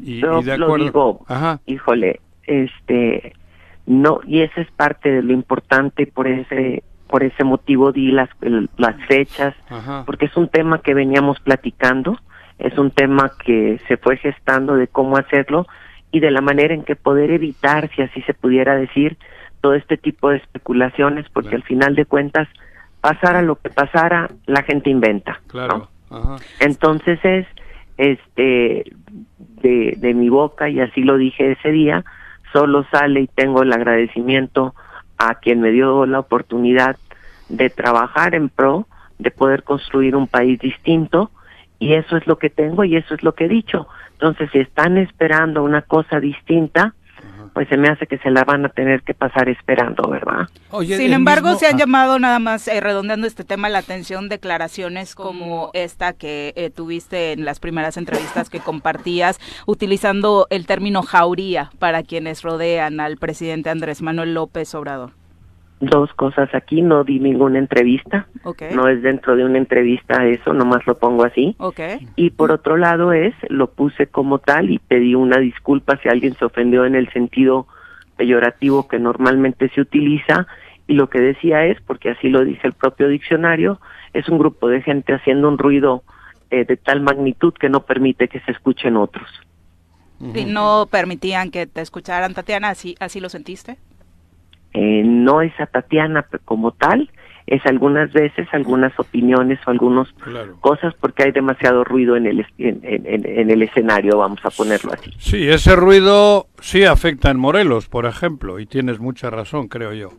y, Yo y de lo acuerdo? digo, Ajá. híjole, este, no, y esa es parte de lo importante, por ese, por ese motivo di las, el- las fechas, Ajá. porque es un tema que veníamos platicando, es un tema que se fue gestando de cómo hacerlo y de la manera en que poder evitar, si así se pudiera decir, todo este tipo de especulaciones, porque Claro. al final de cuentas, pasara lo que pasara, la gente inventa. ¿no? Claro. Ajá. Entonces es este de, de mi boca y así lo dije ese día, solo sale y tengo el agradecimiento a quien me dio la oportunidad de trabajar en pro, de poder construir un país distinto y eso es lo que tengo y eso es lo que he dicho. Entonces, si están esperando una cosa distinta, pues se me hace que se la van a tener que pasar esperando, ¿verdad? Oye, Sin embargo, mismo- se han ah, llamado nada más, eh, redondeando este tema, la atención declaraciones como esta que eh, tuviste en las primeras entrevistas que compartías, utilizando el término jauría para quienes rodean al presidente Andrés Manuel López Obrador. Dos cosas aquí, no di ninguna entrevista, no es dentro de una entrevista eso, nomás lo pongo así. Y por otro lado es lo puse como tal y pedí una disculpa si alguien se ofendió en el sentido peyorativo que normalmente se utiliza. Y lo que decía es porque así lo dice el propio diccionario es un grupo de gente haciendo un ruido eh, de tal magnitud que no permite que se escuchen otros. Y no permitían que te escucharan, Tatiana, ¿así, así lo sentiste? Eh, no es a Tatiana p- como tal es algunas veces algunas opiniones o algunas cosas porque hay demasiado ruido en el, en, el escenario, vamos a ponerlo así. Sí, ese ruido sí afecta en Morelos, por ejemplo, y tienes mucha razón, creo yo.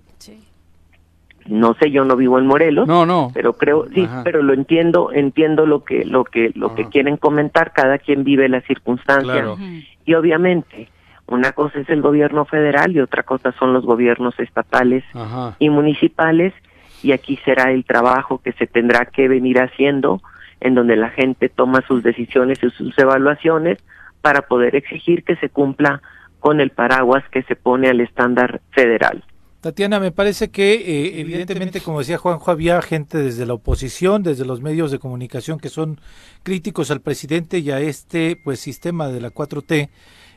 No sé, yo no vivo en Morelos. No, no. Pero creo, sí, pero lo entiendo, entiendo lo que, lo que, lo que quieren comentar. Cada quien vive las circunstancias. Y obviamente, una cosa es el gobierno federal y otra cosa son los gobiernos estatales y municipales. Y aquí será el trabajo que se tendrá que venir haciendo, en donde la gente toma sus decisiones y sus evaluaciones para poder exigir que se cumpla con el paraguas que se pone al estándar federal. Tatiana, me parece que eh, evidentemente, como decía Juanjo, había gente desde la oposición, desde los medios de comunicación que son críticos al presidente y a este pues sistema de la 4T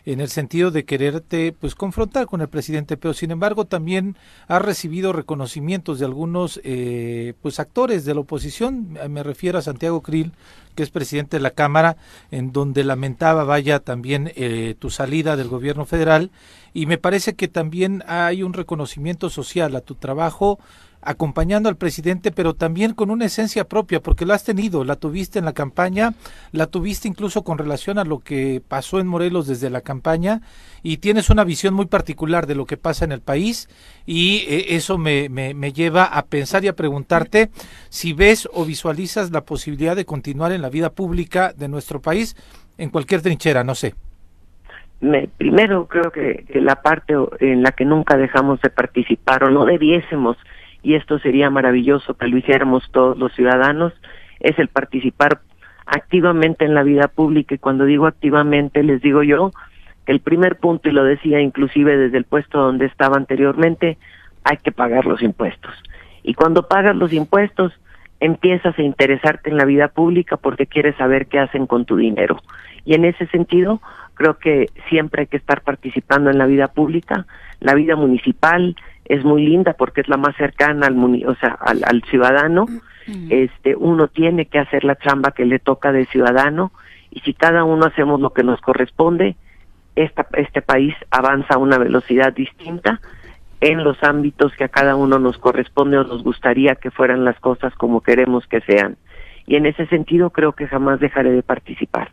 en el sentido de quererte pues confrontar con el presidente, pero sin embargo también ha recibido reconocimientos de algunos eh, pues actores de la oposición, me refiero a Santiago Krill, que es presidente de la Cámara, en donde lamentaba vaya también eh, tu salida del gobierno federal. Y me parece que también hay un reconocimiento social a tu trabajo acompañando al presidente, pero también con una esencia propia, porque la has tenido, la tuviste en la campaña, la tuviste incluso con relación a lo que pasó en Morelos desde la campaña, y tienes una visión muy particular de lo que pasa en el país, y eh, eso me, me, me lleva a pensar y a preguntarte si ves o visualizas la posibilidad de continuar en la vida pública de nuestro país en cualquier trinchera, no sé. Me, primero creo que, que, la parte en la que nunca dejamos de participar o no debiésemos y esto sería maravilloso que lo hiciéramos todos los ciudadanos, es el participar activamente en la vida pública y cuando digo activamente les digo yo que el primer punto, y lo decía inclusive desde el puesto donde estaba anteriormente, hay que pagar los impuestos. Y cuando pagas los impuestos, empiezas a interesarte en la vida pública porque quieres saber qué hacen con tu dinero. Y en ese sentido, creo que siempre hay que estar participando en la vida pública, la vida municipal, es muy linda porque es la más cercana al o sea, al, ciudadano. Este, uno tiene que hacer la chamba que le toca de ciudadano y si cada uno hacemos lo que nos corresponde, esta, este país avanza a una velocidad distinta en los ámbitos que a cada uno nos corresponde o nos gustaría que fueran las cosas como queremos que sean. Y en ese sentido creo que jamás dejaré de participar.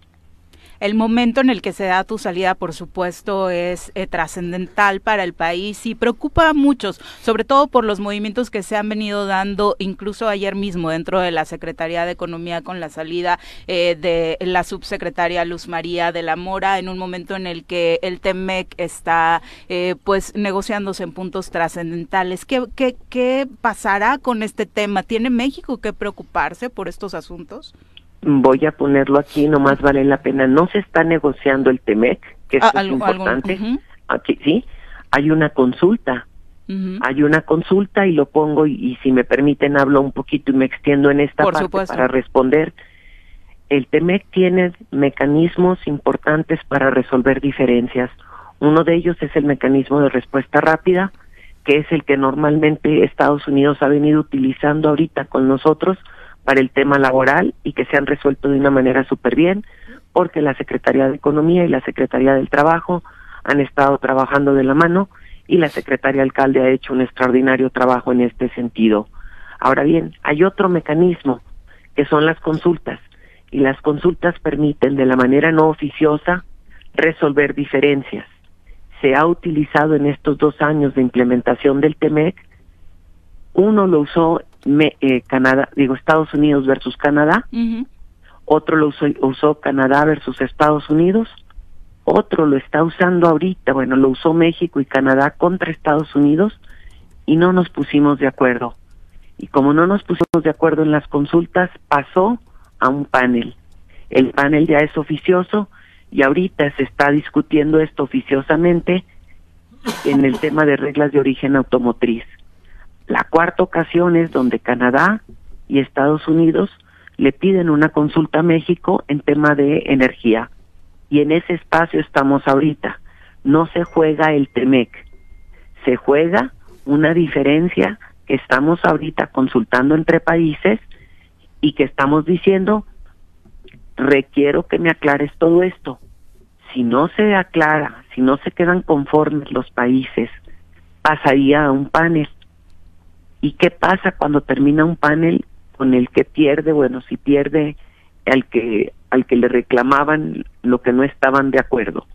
El momento en el que se da tu salida, por supuesto, es eh, trascendental para el país y preocupa a muchos, sobre todo por los movimientos que se han venido dando, incluso ayer mismo dentro de la Secretaría de Economía con la salida eh, de la subsecretaria Luz María de la Mora, en un momento en el que el TEMEC está eh, pues negociándose en puntos trascendentales. ¿Qué, qué, ¿Qué pasará con este tema? ¿Tiene México que preocuparse por estos asuntos? Voy a ponerlo aquí, nomás vale la pena. No se está negociando el TEMEC, que ah, es importante. Aquí sí, hay una consulta. Hay una consulta y lo pongo y, si me permiten hablo un poquito y me extiendo en esta parte para responder. El TEMEC tiene mecanismos importantes para resolver diferencias. Uno de ellos es el mecanismo de respuesta rápida, que es el que normalmente Estados Unidos ha venido utilizando ahorita con nosotros para el tema laboral y que se han resuelto de una manera súper bien, porque la Secretaría de Economía y la Secretaría del Trabajo han estado trabajando de la mano y la Secretaría Alcalde ha hecho un extraordinario trabajo en este sentido. Ahora bien, hay otro mecanismo que son las consultas y las consultas permiten de la manera no oficiosa resolver diferencias. Se ha utilizado en estos dos años de implementación del TEMEC, uno lo usó me, eh, Canadá, digo Estados Unidos versus Canadá, otro lo usó, usó Canadá versus Estados Unidos, otro lo está usando ahorita, bueno, lo usó México y Canadá contra Estados Unidos y no nos pusimos de acuerdo. Y como no nos pusimos de acuerdo en las consultas, pasó a un panel. El panel ya es oficioso y ahorita se está discutiendo esto oficiosamente en el tema de reglas de origen automotriz. La cuarta ocasión es donde Canadá y Estados Unidos le piden una consulta a México en tema de energía. Y en ese espacio estamos ahorita. No se juega el TEMEC, se juega una diferencia que estamos ahorita consultando entre países y que estamos diciendo, requiero que me aclares todo esto. Si no se aclara, si no se quedan conformes los países, pasaría a un panel ¿Y qué pasa cuando termina un panel con el que pierde? Bueno, si pierde al que al que le reclamaban lo que no estaban de acuerdo.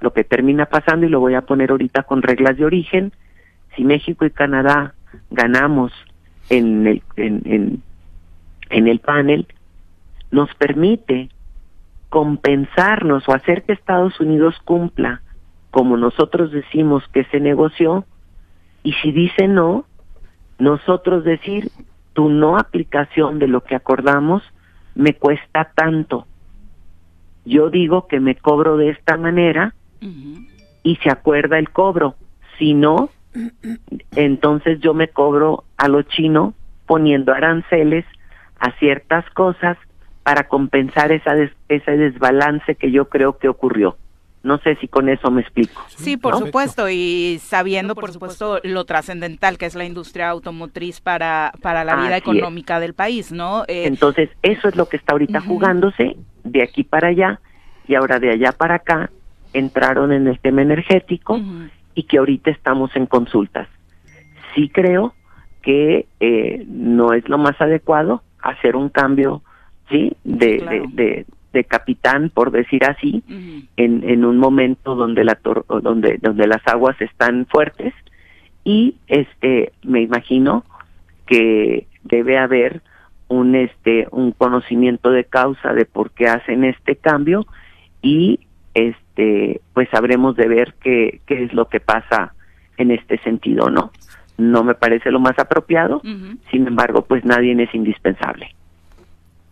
Lo que termina pasando y lo voy a poner ahorita con reglas de origen, si México y Canadá ganamos en el en, en, en el panel nos permite compensarnos o hacer que Estados Unidos cumpla como nosotros decimos que se negoció y si dice no, nosotros decir tu no aplicación de lo que acordamos me cuesta tanto. Yo digo que me cobro de esta manera y se acuerda el cobro. Si no, entonces yo me cobro a lo chino poniendo aranceles a ciertas cosas para compensar esa ese desbalance que yo creo que ocurrió. No sé si con eso me explico. Sí, por supuesto, y sabiendo, por, supuesto, lo trascendental que es la industria automotriz para, para la vida económica del país, ¿no? Eh, Entonces, eso es lo que está ahorita jugándose de aquí para allá y ahora de allá para acá entraron en el tema energético y que ahorita estamos en consultas. Sí creo que eh, no es lo más adecuado hacer un cambio, ¿sí? De, de, de capitán, por decir así, en, en un momento donde la donde donde las aguas están fuertes y este me imagino que debe haber un este un conocimiento de causa de por qué hacen este cambio y este pues sabremos de ver qué qué es lo que pasa en este sentido, ¿no? No me parece lo más apropiado, sin embargo, pues nadie es indispensable.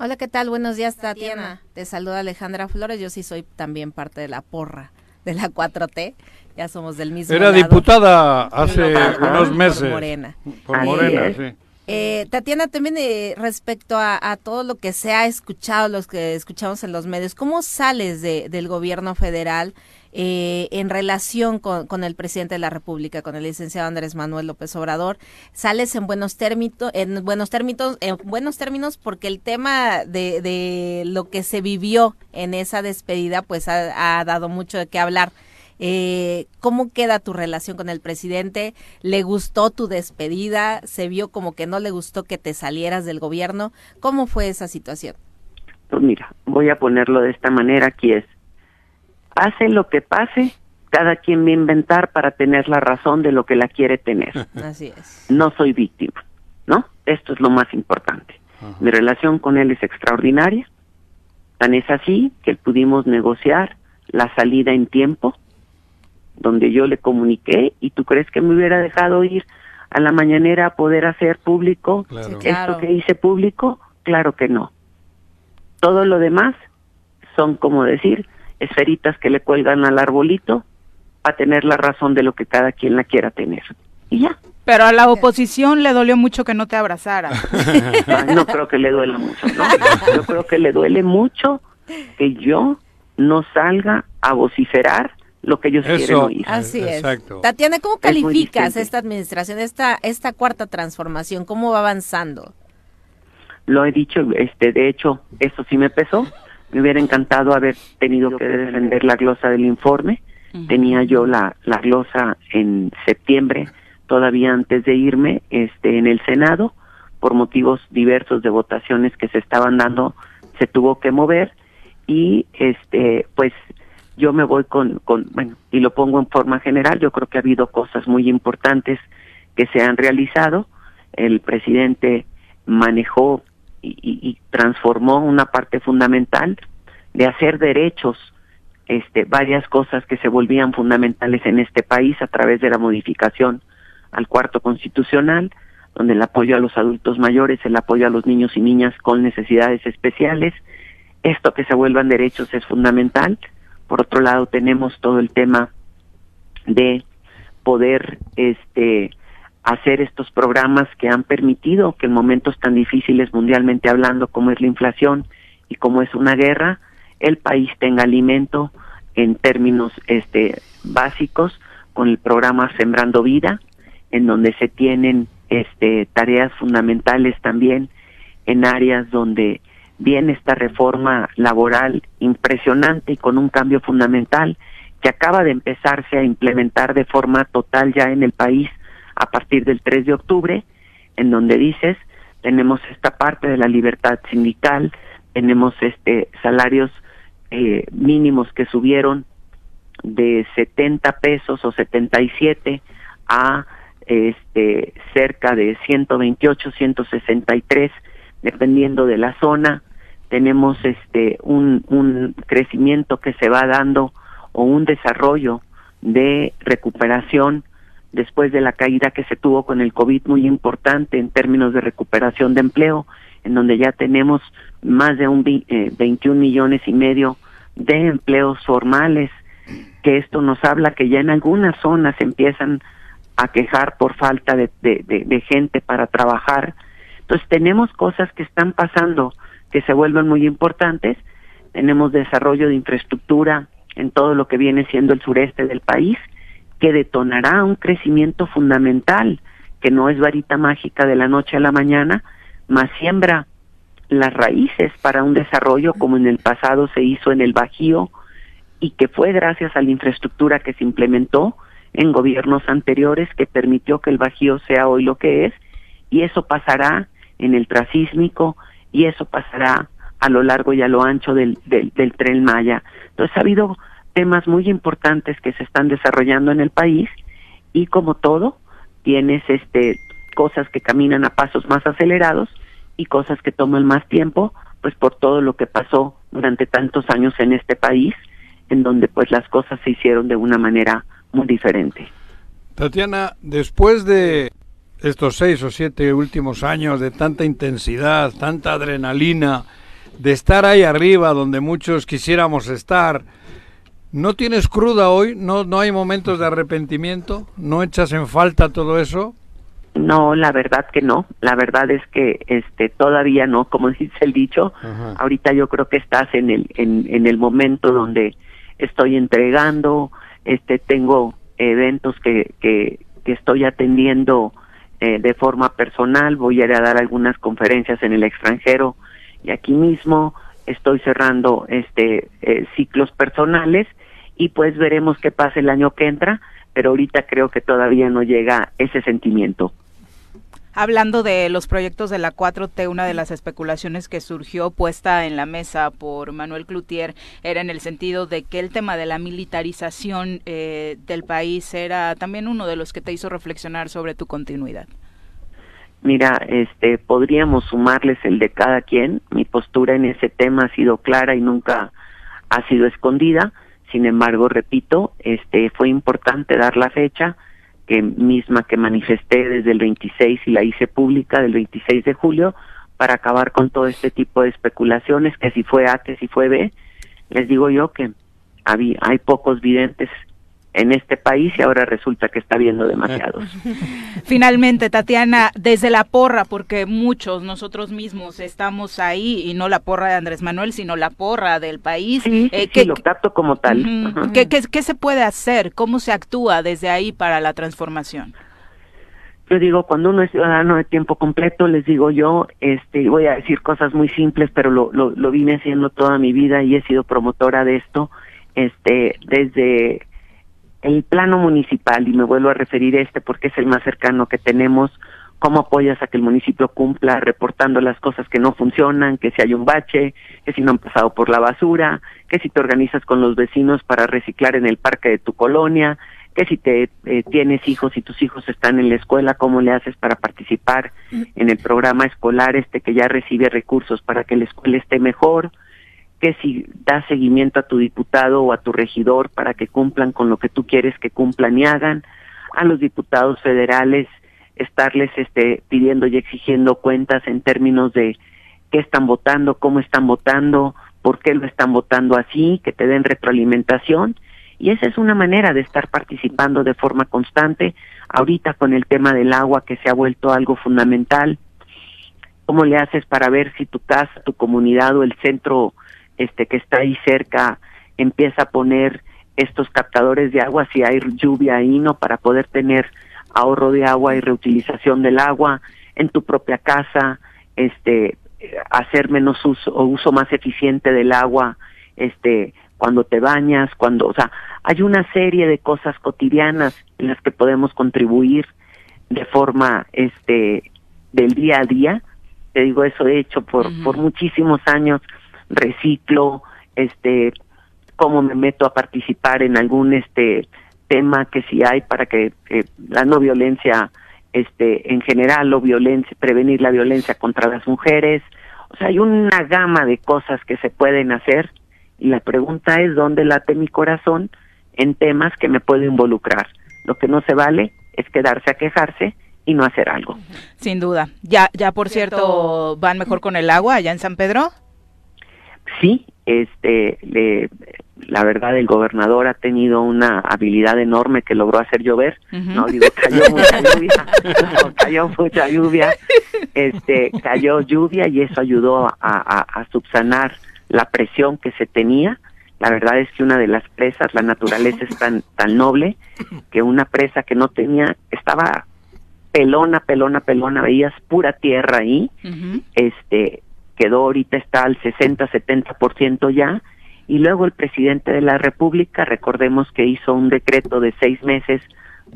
Hola, ¿qué tal? Buenos días, Tatiana. Te saluda Alejandra Flores. Yo sí soy también parte de la porra de la 4T. Ya somos del mismo Era diputada hace unos meses. Por Morena. Por Morena, sí. Eh, Tatiana, también eh, respecto a, todo lo que se ha escuchado, los que escuchamos en los medios, ¿cómo sales de, del gobierno federal eh, en relación con, el presidente de la República, con el licenciado Andrés Manuel López Obrador. Sales en buenos términos, en buenos términos, en buenos términos, porque el tema de, de lo que se vivió en esa despedida, pues ha, dado mucho de qué hablar. Eh, ¿Cómo queda tu relación con el presidente? ¿Le gustó tu despedida? ¿Se vio como que no le gustó que te salieras del gobierno? ¿Cómo fue esa situación? Pues mira, voy a ponerlo de esta manera, aquí es, hace lo que pase, cada quien va a inventar para tener la razón de lo que la quiere tener. Así es. No soy víctima, ¿no? Esto es lo más importante. Mi relación con él es extraordinaria. Tan es así que pudimos negociar la salida en tiempo, donde yo le comuniqué y tú crees que me hubiera dejado ir a la mañanera a poder hacer público esto que hice público, claro que no. Todo lo demás son como decir esferitas que le cuelgan al arbolito para tener la razón de lo que cada quien la quiera tener. Y ya. Pero a la oposición le dolió mucho que no te abrazara. <laughs> no creo que le duele mucho, ¿no? Yo creo que le duele mucho que yo no salga a vociferar lo que ellos quieren oír. Así es. Tatiana, ¿cómo calificas esta administración, esta, esta cuarta transformación? ¿Cómo va avanzando? Lo he dicho, este, de hecho, eso sí me pesó, me hubiera encantado haber tenido que defender la glosa del informe. Tenía yo la, la glosa en septiembre, todavía antes de irme, este, en el Senado, por motivos diversos de votaciones que se estaban dando, se tuvo que mover y este, pues yo me voy con, con, bueno, y lo pongo en forma general, yo creo que ha habido cosas muy importantes que se han realizado. El presidente manejó y, transformó una parte fundamental de hacer derechos este, varias cosas que se volvían fundamentales en este país a través de la modificación al cuarto constitucional, donde el apoyo a los adultos mayores, el apoyo a los niños y niñas con necesidades especiales, esto que se vuelvan derechos es fundamental. Por otro lado, tenemos todo el tema de poder este hacer estos programas que han permitido que en momentos tan difíciles mundialmente hablando como es la inflación y como es una guerra, el país tenga alimento en términos este básicos con el programa Sembrando Vida, en donde se tienen este tareas fundamentales también en áreas donde viene esta reforma laboral impresionante y con un cambio fundamental que acaba de empezarse a implementar de forma total ya en el país a partir del 3 de octubre, en donde dices, tenemos esta parte de la libertad sindical, tenemos este salarios eh, mínimos que subieron de 70 pesos o 77 a este cerca de 128, 163 dependiendo de la zona. Tenemos este un, un crecimiento que se va dando o un desarrollo de recuperación después de la caída que se tuvo con el COVID muy importante en términos de recuperación de empleo, en donde ya tenemos más de un 21 eh, millones y medio de empleos formales, que esto nos habla que ya en algunas zonas empiezan a quejar por falta de, gente para trabajar. Entonces tenemos cosas que están pasando que se vuelven muy importantes. Tenemos desarrollo de infraestructura en todo lo que viene siendo el sureste del país, que detonará un crecimiento fundamental, que no es varita mágica de la noche a la mañana, más siembra las raíces para un desarrollo como en el pasado se hizo en el Bajío y que fue gracias a la infraestructura que se implementó en gobiernos anteriores que permitió que el Bajío sea hoy lo que es y eso pasará en el trasísmico y eso pasará a lo largo y a lo ancho del, del, del tren Maya. Entonces ha habido temas muy importantes que se están desarrollando en el país y como todo tienes este cosas que caminan a pasos más acelerados y cosas que toman más tiempo, pues por todo lo que pasó durante tantos años en este país, en donde pues las cosas se hicieron de una manera muy diferente. Tatiana, después de estos seis o siete últimos años de tanta intensidad, tanta adrenalina, de estar ahí arriba donde muchos quisiéramos estar, ¿no tienes cruda hoy? ¿No, no hay momentos de arrepentimiento? ¿No echas en falta todo eso? No, la verdad que no. La verdad es que este todavía no, como <laughs> dice el dicho. Ahorita yo creo que estás en el en, en el momento donde estoy entregando, este tengo eventos que que, que estoy atendiendo eh, de forma personal. Voy a ir a dar algunas conferencias en el extranjero y aquí mismo estoy cerrando este eh, ciclos personales y pues veremos qué pasa el año que entra. Pero ahorita creo que todavía no llega ese sentimiento. Hablando de los proyectos de la 4T, una de las especulaciones que surgió puesta en la mesa por Manuel Cloutier era en el sentido de que el tema de la militarización eh, del país era también uno de los que te hizo reflexionar sobre tu continuidad. Mira, este, podríamos sumarles el de cada quien. Mi postura en ese tema ha sido clara y nunca ha sido escondida. Sin embargo, repito, este, fue importante dar la fecha que misma que manifesté desde el 26 y la hice pública del 26 de julio para acabar con todo este tipo de especulaciones que si fue A, que si fue B. Les digo yo que hay pocos videntes en este país y ahora resulta que está viendo demasiados. <laughs> Finalmente, Tatiana, desde la porra, porque muchos nosotros mismos estamos ahí y no la porra de Andrés Manuel, sino la porra del país. Sí, eh, lo capto como tal. ¿Qué, qué, se puede hacer? ¿Cómo se actúa desde ahí para la transformación? Yo digo, cuando uno es ciudadano de tiempo completo, les digo yo, este, voy a decir cosas muy simples, pero lo, lo, lo vine haciendo toda mi vida y he sido promotora de esto, este, desde el plano municipal, y me vuelvo a referir a este porque es el más cercano que tenemos, cómo apoyas a que el municipio cumpla reportando las cosas que no funcionan, que si hay un bache, que si no han pasado por la basura, que si te organizas con los vecinos para reciclar en el parque de tu colonia, que si te eh, tienes hijos y tus hijos están en la escuela, cómo le haces para participar en el programa escolar este que ya recibe recursos para que la escuela esté mejor, que si das seguimiento a tu diputado o a tu regidor para que cumplan con lo que tú quieres que cumplan y hagan, a los diputados federales estarles este pidiendo y exigiendo cuentas en términos de qué están votando, cómo están votando, por qué lo están votando así, que te den retroalimentación y esa es una manera de estar participando de forma constante ahorita con el tema del agua que se ha vuelto algo fundamental. ¿Cómo le haces para ver si tu casa, tu comunidad o el centro este que está ahí cerca empieza a poner estos captadores de agua si hay lluvia ahí no para poder tener ahorro de agua y reutilización del agua en tu propia casa este hacer menos uso o uso más eficiente del agua este cuando te bañas cuando o sea hay una serie de cosas cotidianas en las que podemos contribuir de forma este del día a día. Te digo, eso he hecho por, por muchísimos años, reciclo, este, cómo me meto a participar en algún este tema que si hay para que la no violencia este en general o violencia prevenir la violencia contra las mujeres. O sea hay una gama de cosas que se pueden hacer y la pregunta es dónde late mi corazón en temas que me puedo involucrar lo que no se vale es quedarse a quejarse y no hacer algo. Sin duda. Ya ya por cierto van mejor con el agua allá en San Pedro sí este le la verdad el gobernador ha tenido una habilidad enorme que logró hacer llover no digo cayó mucha <laughs> lluvia cayó mucha lluvia este cayó lluvia y eso ayudó a, a, subsanar la presión que se tenía. La verdad es que una de las presas la naturaleza es tan tan noble que una presa que no tenía estaba pelona pelona pelona veías pura tierra ahí este quedó ahorita está al 60 70% ya. Y luego el presidente de la República, recordemos que hizo un decreto de seis meses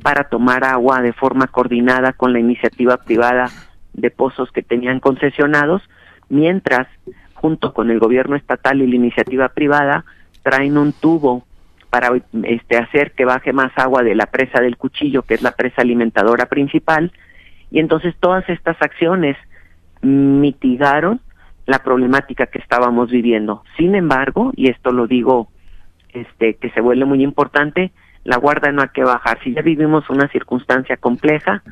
para tomar agua de forma coordinada con la iniciativa privada de pozos que tenían concesionados, mientras, junto con el gobierno estatal y la iniciativa privada, traen un tubo para este, hacer que baje más agua de la presa del cuchillo, que es la presa alimentadora principal, y entonces todas estas acciones mitigaron la problemática que estábamos viviendo. Sin embargo, y esto lo digo este que se vuelve muy importante, la guarda no hay que bajar. Si ya vivimos una circunstancia compleja,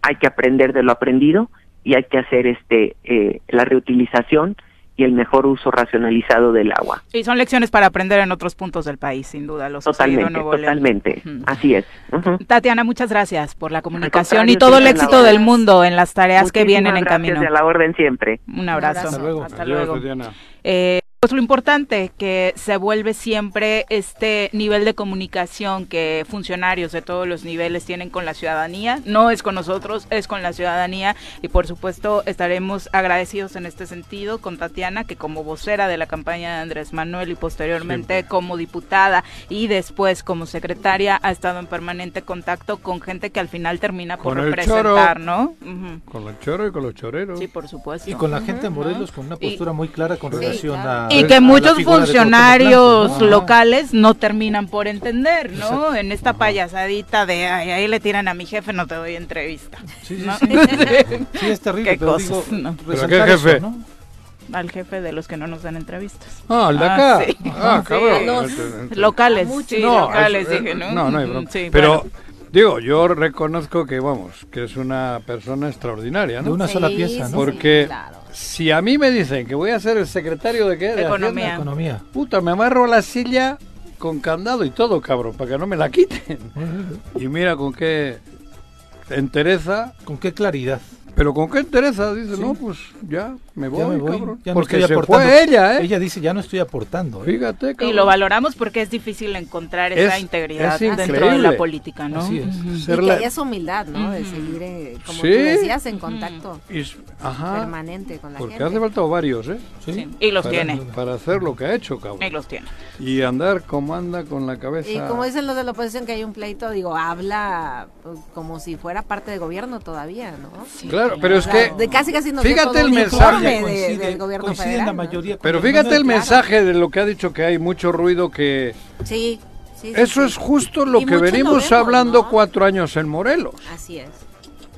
hay que aprender de lo aprendido y hay que hacer este eh, la reutilización y el mejor uso racionalizado del agua. Y son lecciones para aprender en otros puntos del país, sin duda. Los totalmente, totalmente. Así es. Tatiana, muchas gracias por la comunicación y todo el éxito del mundo en las tareas que vienen en camino. A la orden siempre. Un abrazo. Hasta luego. Hasta luego. Eh, pues lo importante que se vuelve siempre este nivel de comunicación que funcionarios de todos los niveles tienen con la ciudadanía. No es con nosotros, es con la ciudadanía y por supuesto estaremos agradecidos en este sentido con Tatiana que como vocera de la campaña de Andrés Manuel y posteriormente como diputada y después como secretaria ha estado en permanente contacto con gente que al final termina por representar, ¿no? Con el choro y con los choreros. Sí, por supuesto. Y con la gente de Morelos con una postura muy clara con relación a y que muchos funcionarios locales no terminan por entender, ¿no? En esta payasadita de ahí le tiran a mi jefe, no te doy entrevista. Sí, sí, <laughs> sí. es terrible. ¿Qué cosas, qué jefe? Al jefe de los que no nos dan entrevistas. Ah, el de acá. Ah, sí. ah cabrón. locales, sí, no, locales, dije, ¿no? No, no hay broma. Pero... Digo, yo reconozco que, vamos, que es una persona extraordinaria, ¿no? De una sola pieza, ¿no? Porque si a mí me dicen que voy a ser el secretario de qué? De, economía. economía. Puta, me amarro la silla con candado y todo, cabrón, para que no me la quiten. y mira con qué entereza. Con qué claridad. Pero con qué interesa, dice, no, pues ya me voy, cabrón. porque se fue ella, ¿eh? Ella dice, ya no estoy aportando. ¿eh? Fíjate, cabrón. Y lo valoramos porque es difícil encontrar esa integridad dentro de la política, ¿no? Así es. Y que esa humildad, ¿no? De seguir, eh, como tú decías, en contacto permanente con la porque gente. Porque hace falta varios, ¿eh? Sí. Y los tiene. Para hacer lo que ha hecho, cabrón. Y los tiene. Y andar como anda con la cabeza. Y como dicen los de la oposición que hay un pleito, digo, habla pues, como si fuera parte del gobierno todavía, ¿no? claro, pero es que de casi casi nos fíjate el mensaje del gobierno federal. La mayoría Pero fíjate el mensaje de lo que ha dicho que hay mucho ruido que Sí. Eso es justo lo que venimos hablando cuatro años en Morelos. Así es.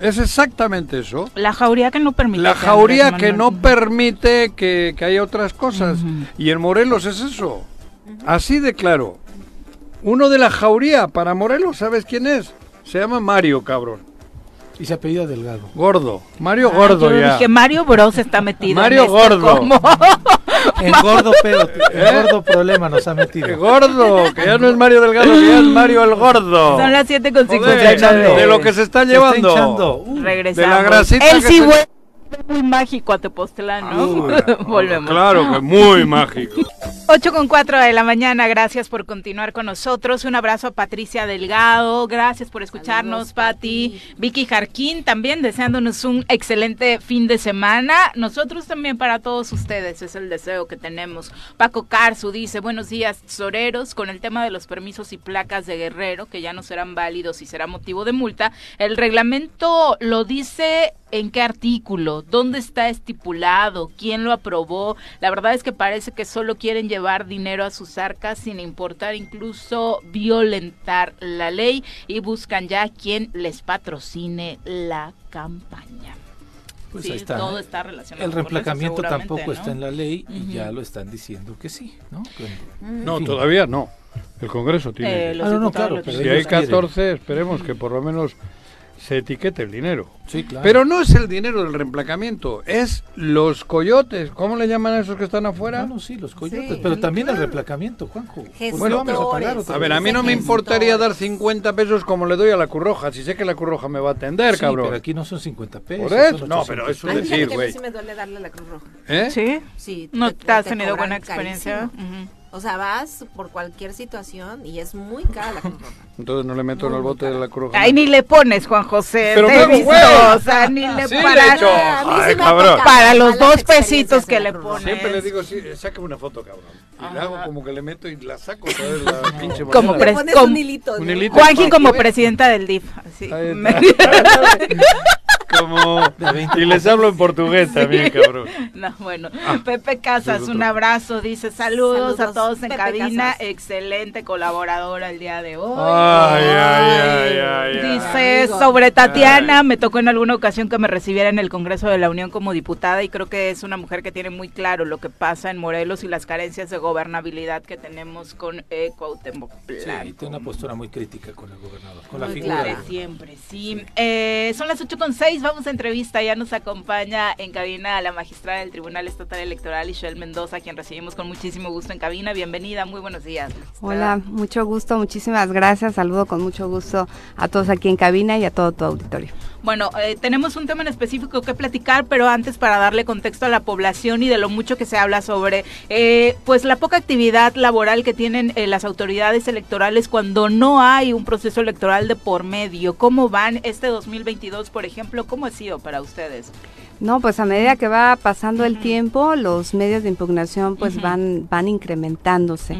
Es exactamente eso. La jauría que no permite. La jauría que no permite que, haya otras cosas. Y en Morelos es eso. Así de claro. Uno de la jauría para Morelos, ¿sabes quién es? Se llama Mario, cabrón. Y se apellida Delgado. Gordo. Mario ah, Gordo yo ya. Dije, Mario Bros está metido Mario en Gordo. <laughs> en gordo pero <laughs> ¿Eh? gordo problema nos ha metido. ¡Qué gordo! Que ya no es Mario Delgado, que ya es Mario el Gordo. Son las 7 con De lo que se está llevando. Regresamos. De la grasita El sí, muy mágico a Tepoztlán, ¿no? <laughs> Volvemos. Claro que muy mágico. 8 con 4 de la mañana, gracias por continuar con nosotros. Un abrazo a Patricia Delgado, gracias por escucharnos, Pati. Vicky Jarquín también deseándonos un excelente fin de semana. Nosotros también para todos ustedes, es el deseo que tenemos. Paco Carzu dice, buenos días, soreros, con el tema de los permisos y placas de Guerrero, que ya no serán válidos y será motivo de multa. El reglamento lo dice ¿En qué artículo? ¿Dónde está estipulado? ¿Quién lo aprobó? La verdad es que parece que solo quieren llevar dinero a sus arcas sin importar incluso violentar la ley y buscan ya quien les patrocine la campaña. Pues Sí, ahí está. todo está relacionado El con eso, reemplacamiento tampoco ¿no? está en la ley y ya lo están diciendo que sí, ¿no? Que- No, en fin. todavía no. El Congreso tiene. Eh, que- Ah, no, no, claro, pero si hay ellos quieren. 14, esperemos que por lo menos se etiquete el dinero. Sí, claro. Pero no es el dinero del reemplacamiento, es los coyotes. ¿Cómo le llaman a esos que están afuera? No, no, sí, los coyotes, Sí, pero también el reemplacamiento, Juanjo. ¿Por qué Bueno, vamos a pagar A ver, a mí no me importaría dar 50 pesos como le doy a la Curroja, si sé que la Curroja me va a atender, Sí, cabrón. pero aquí no son 50 pesos. Por eso, no, 800 pero es pesos. fíjate decir, que a mí güey. sí me duele darle a la Cruz Roja. ¿Eh? ¿Sí? Sí. ¿No te, has te tenido buena experiencia? Ujú. O sea, vas por cualquier situación y es muy cara la Cruz Roja. <laughs> Entonces no le meto en el bote de la Curroja. Ay, ni le pones, Juan José. Pero te he luego, visto, güey. o sea, ni le Sí para, sí cabrón. los dos pesitos que le Cruz Roja. pones. Siempre le digo, sí, sácame una foto, cabrón. Y le hago como que le meto y la saco otra vez la pinche Como pones com- un hilito, un ¿no? hilito. Juanji como presidenta del DIF. Así. <laughs> Ahí está. Me- Como... De 20 Y les hablo en portugués también, cabrón. <laughs> No, bueno, Ah, Pepe Casas, un abrazo, dice saludos, a todos en Pepe cabina, Casas. excelente colaboradora el día de hoy. Ay, ay, ay, ay, ay. Dice Amigo. sobre Tatiana, me tocó en alguna ocasión que me recibiera en el Congreso de la Unión como diputada y creo que es una mujer que tiene muy claro lo que pasa en Morelos y las carencias de gobernabilidad que tenemos con eh, Cuauhtémoc Sí, tiene una postura muy crítica con el gobernador, con la figura. clara. Siempre, sí. Eh, son las 8 con 6, vamos a entrevista. Ya nos acompaña en cabina la magistrada del Tribunal Estatal Electoral, Ishel Mendoza, quien recibimos con muchísimo gusto en cabina. Bienvenida, muy buenos días. Hola, mucho gusto, muchísimas gracias. Saludo con mucho gusto a todos aquí en cabina y a todo tu auditorio. Bueno, eh, tenemos un tema en específico que platicar, pero antes para darle contexto a la población y de lo mucho que se habla sobre, eh, pues la poca actividad laboral que tienen eh, las autoridades electorales cuando no hay un proceso electoral de por medio. ¿Cómo van este 2022, por ejemplo? ¿Cómo ha sido para ustedes? No, pues a medida que va pasando el tiempo, los medios de impugnación pues van van incrementándose.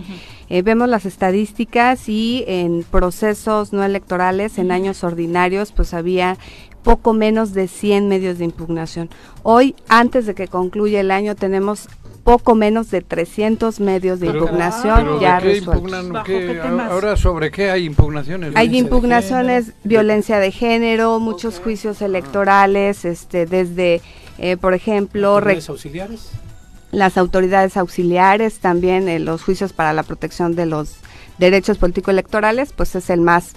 Eh, vemos las estadísticas y en procesos no electorales, en años ordinarios, pues había poco menos de 100 medios de impugnación. Hoy, antes de que concluya el año, tenemos poco menos de 300 medios de Pero- impugnación pero ya ¿de qué resueltos. impugnan? ¿Bajo ¿Qué? qué temas? Ahora, ¿sobre qué hay impugnaciones? Hay de impugnaciones, violencia de género, muchos juicios electorales, este, desde, eh, por ejemplo, re- ¿Autoridades auxiliares? las autoridades auxiliares, también eh, los juicios para la protección de los derechos político-electorales, pues es el más,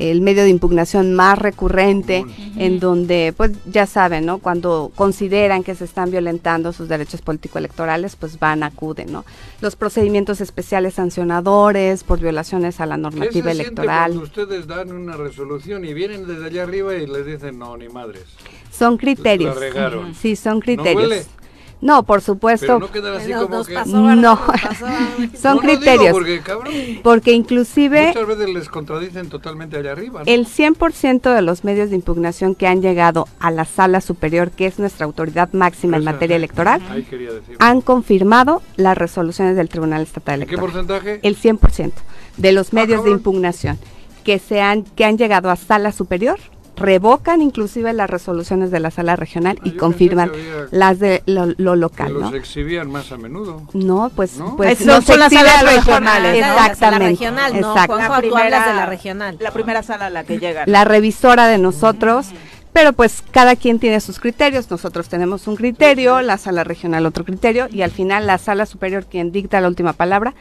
el medio de impugnación más recurrente, en donde, pues ya saben, ¿no? Cuando consideran que se están violentando sus derechos político-electorales, pues van, acuden, ¿no? Los procedimientos especiales sancionadores por violaciones a la ¿Qué se normativa electoral. cuando ustedes dan una resolución y vienen desde allá arriba y les dicen, no, ni madres? Son criterios. La regaron. Sí, son ¿No criterios. huele? No, por supuesto, Pero no quedan así como que... pasó, ¿verdad? No. Pasó. <laughs> son No, no digo criterios. porque, cabrón, porque inclusive muchas veces les contradicen totalmente allá arriba. ¿no? el 100% de los medios de impugnación que han llegado a la sala superior, que es nuestra autoridad máxima en materia electoral, Ahí quería decir. han confirmado las resoluciones del Tribunal Estatal ¿En qué Electoral. porcentaje? El 100% de los medios de impugnación que se han que han llegado a sala superior revocan inclusive las resoluciones de la sala regional Ah, y confirman las de lo, lo Que local, los ¿no? exhibían más a menudo. No, pues, ¿No? pues no son las salas regionales, regional, ¿no? La Exactamente. regional, no. Juanjo, tú hablas de la regional. La primera sala a la que llegan. la revisora de nosotros, pero pues cada quien tiene sus criterios, nosotros tenemos un criterio, la sala regional otro criterio y al final la sala superior quien dicta la última palabra,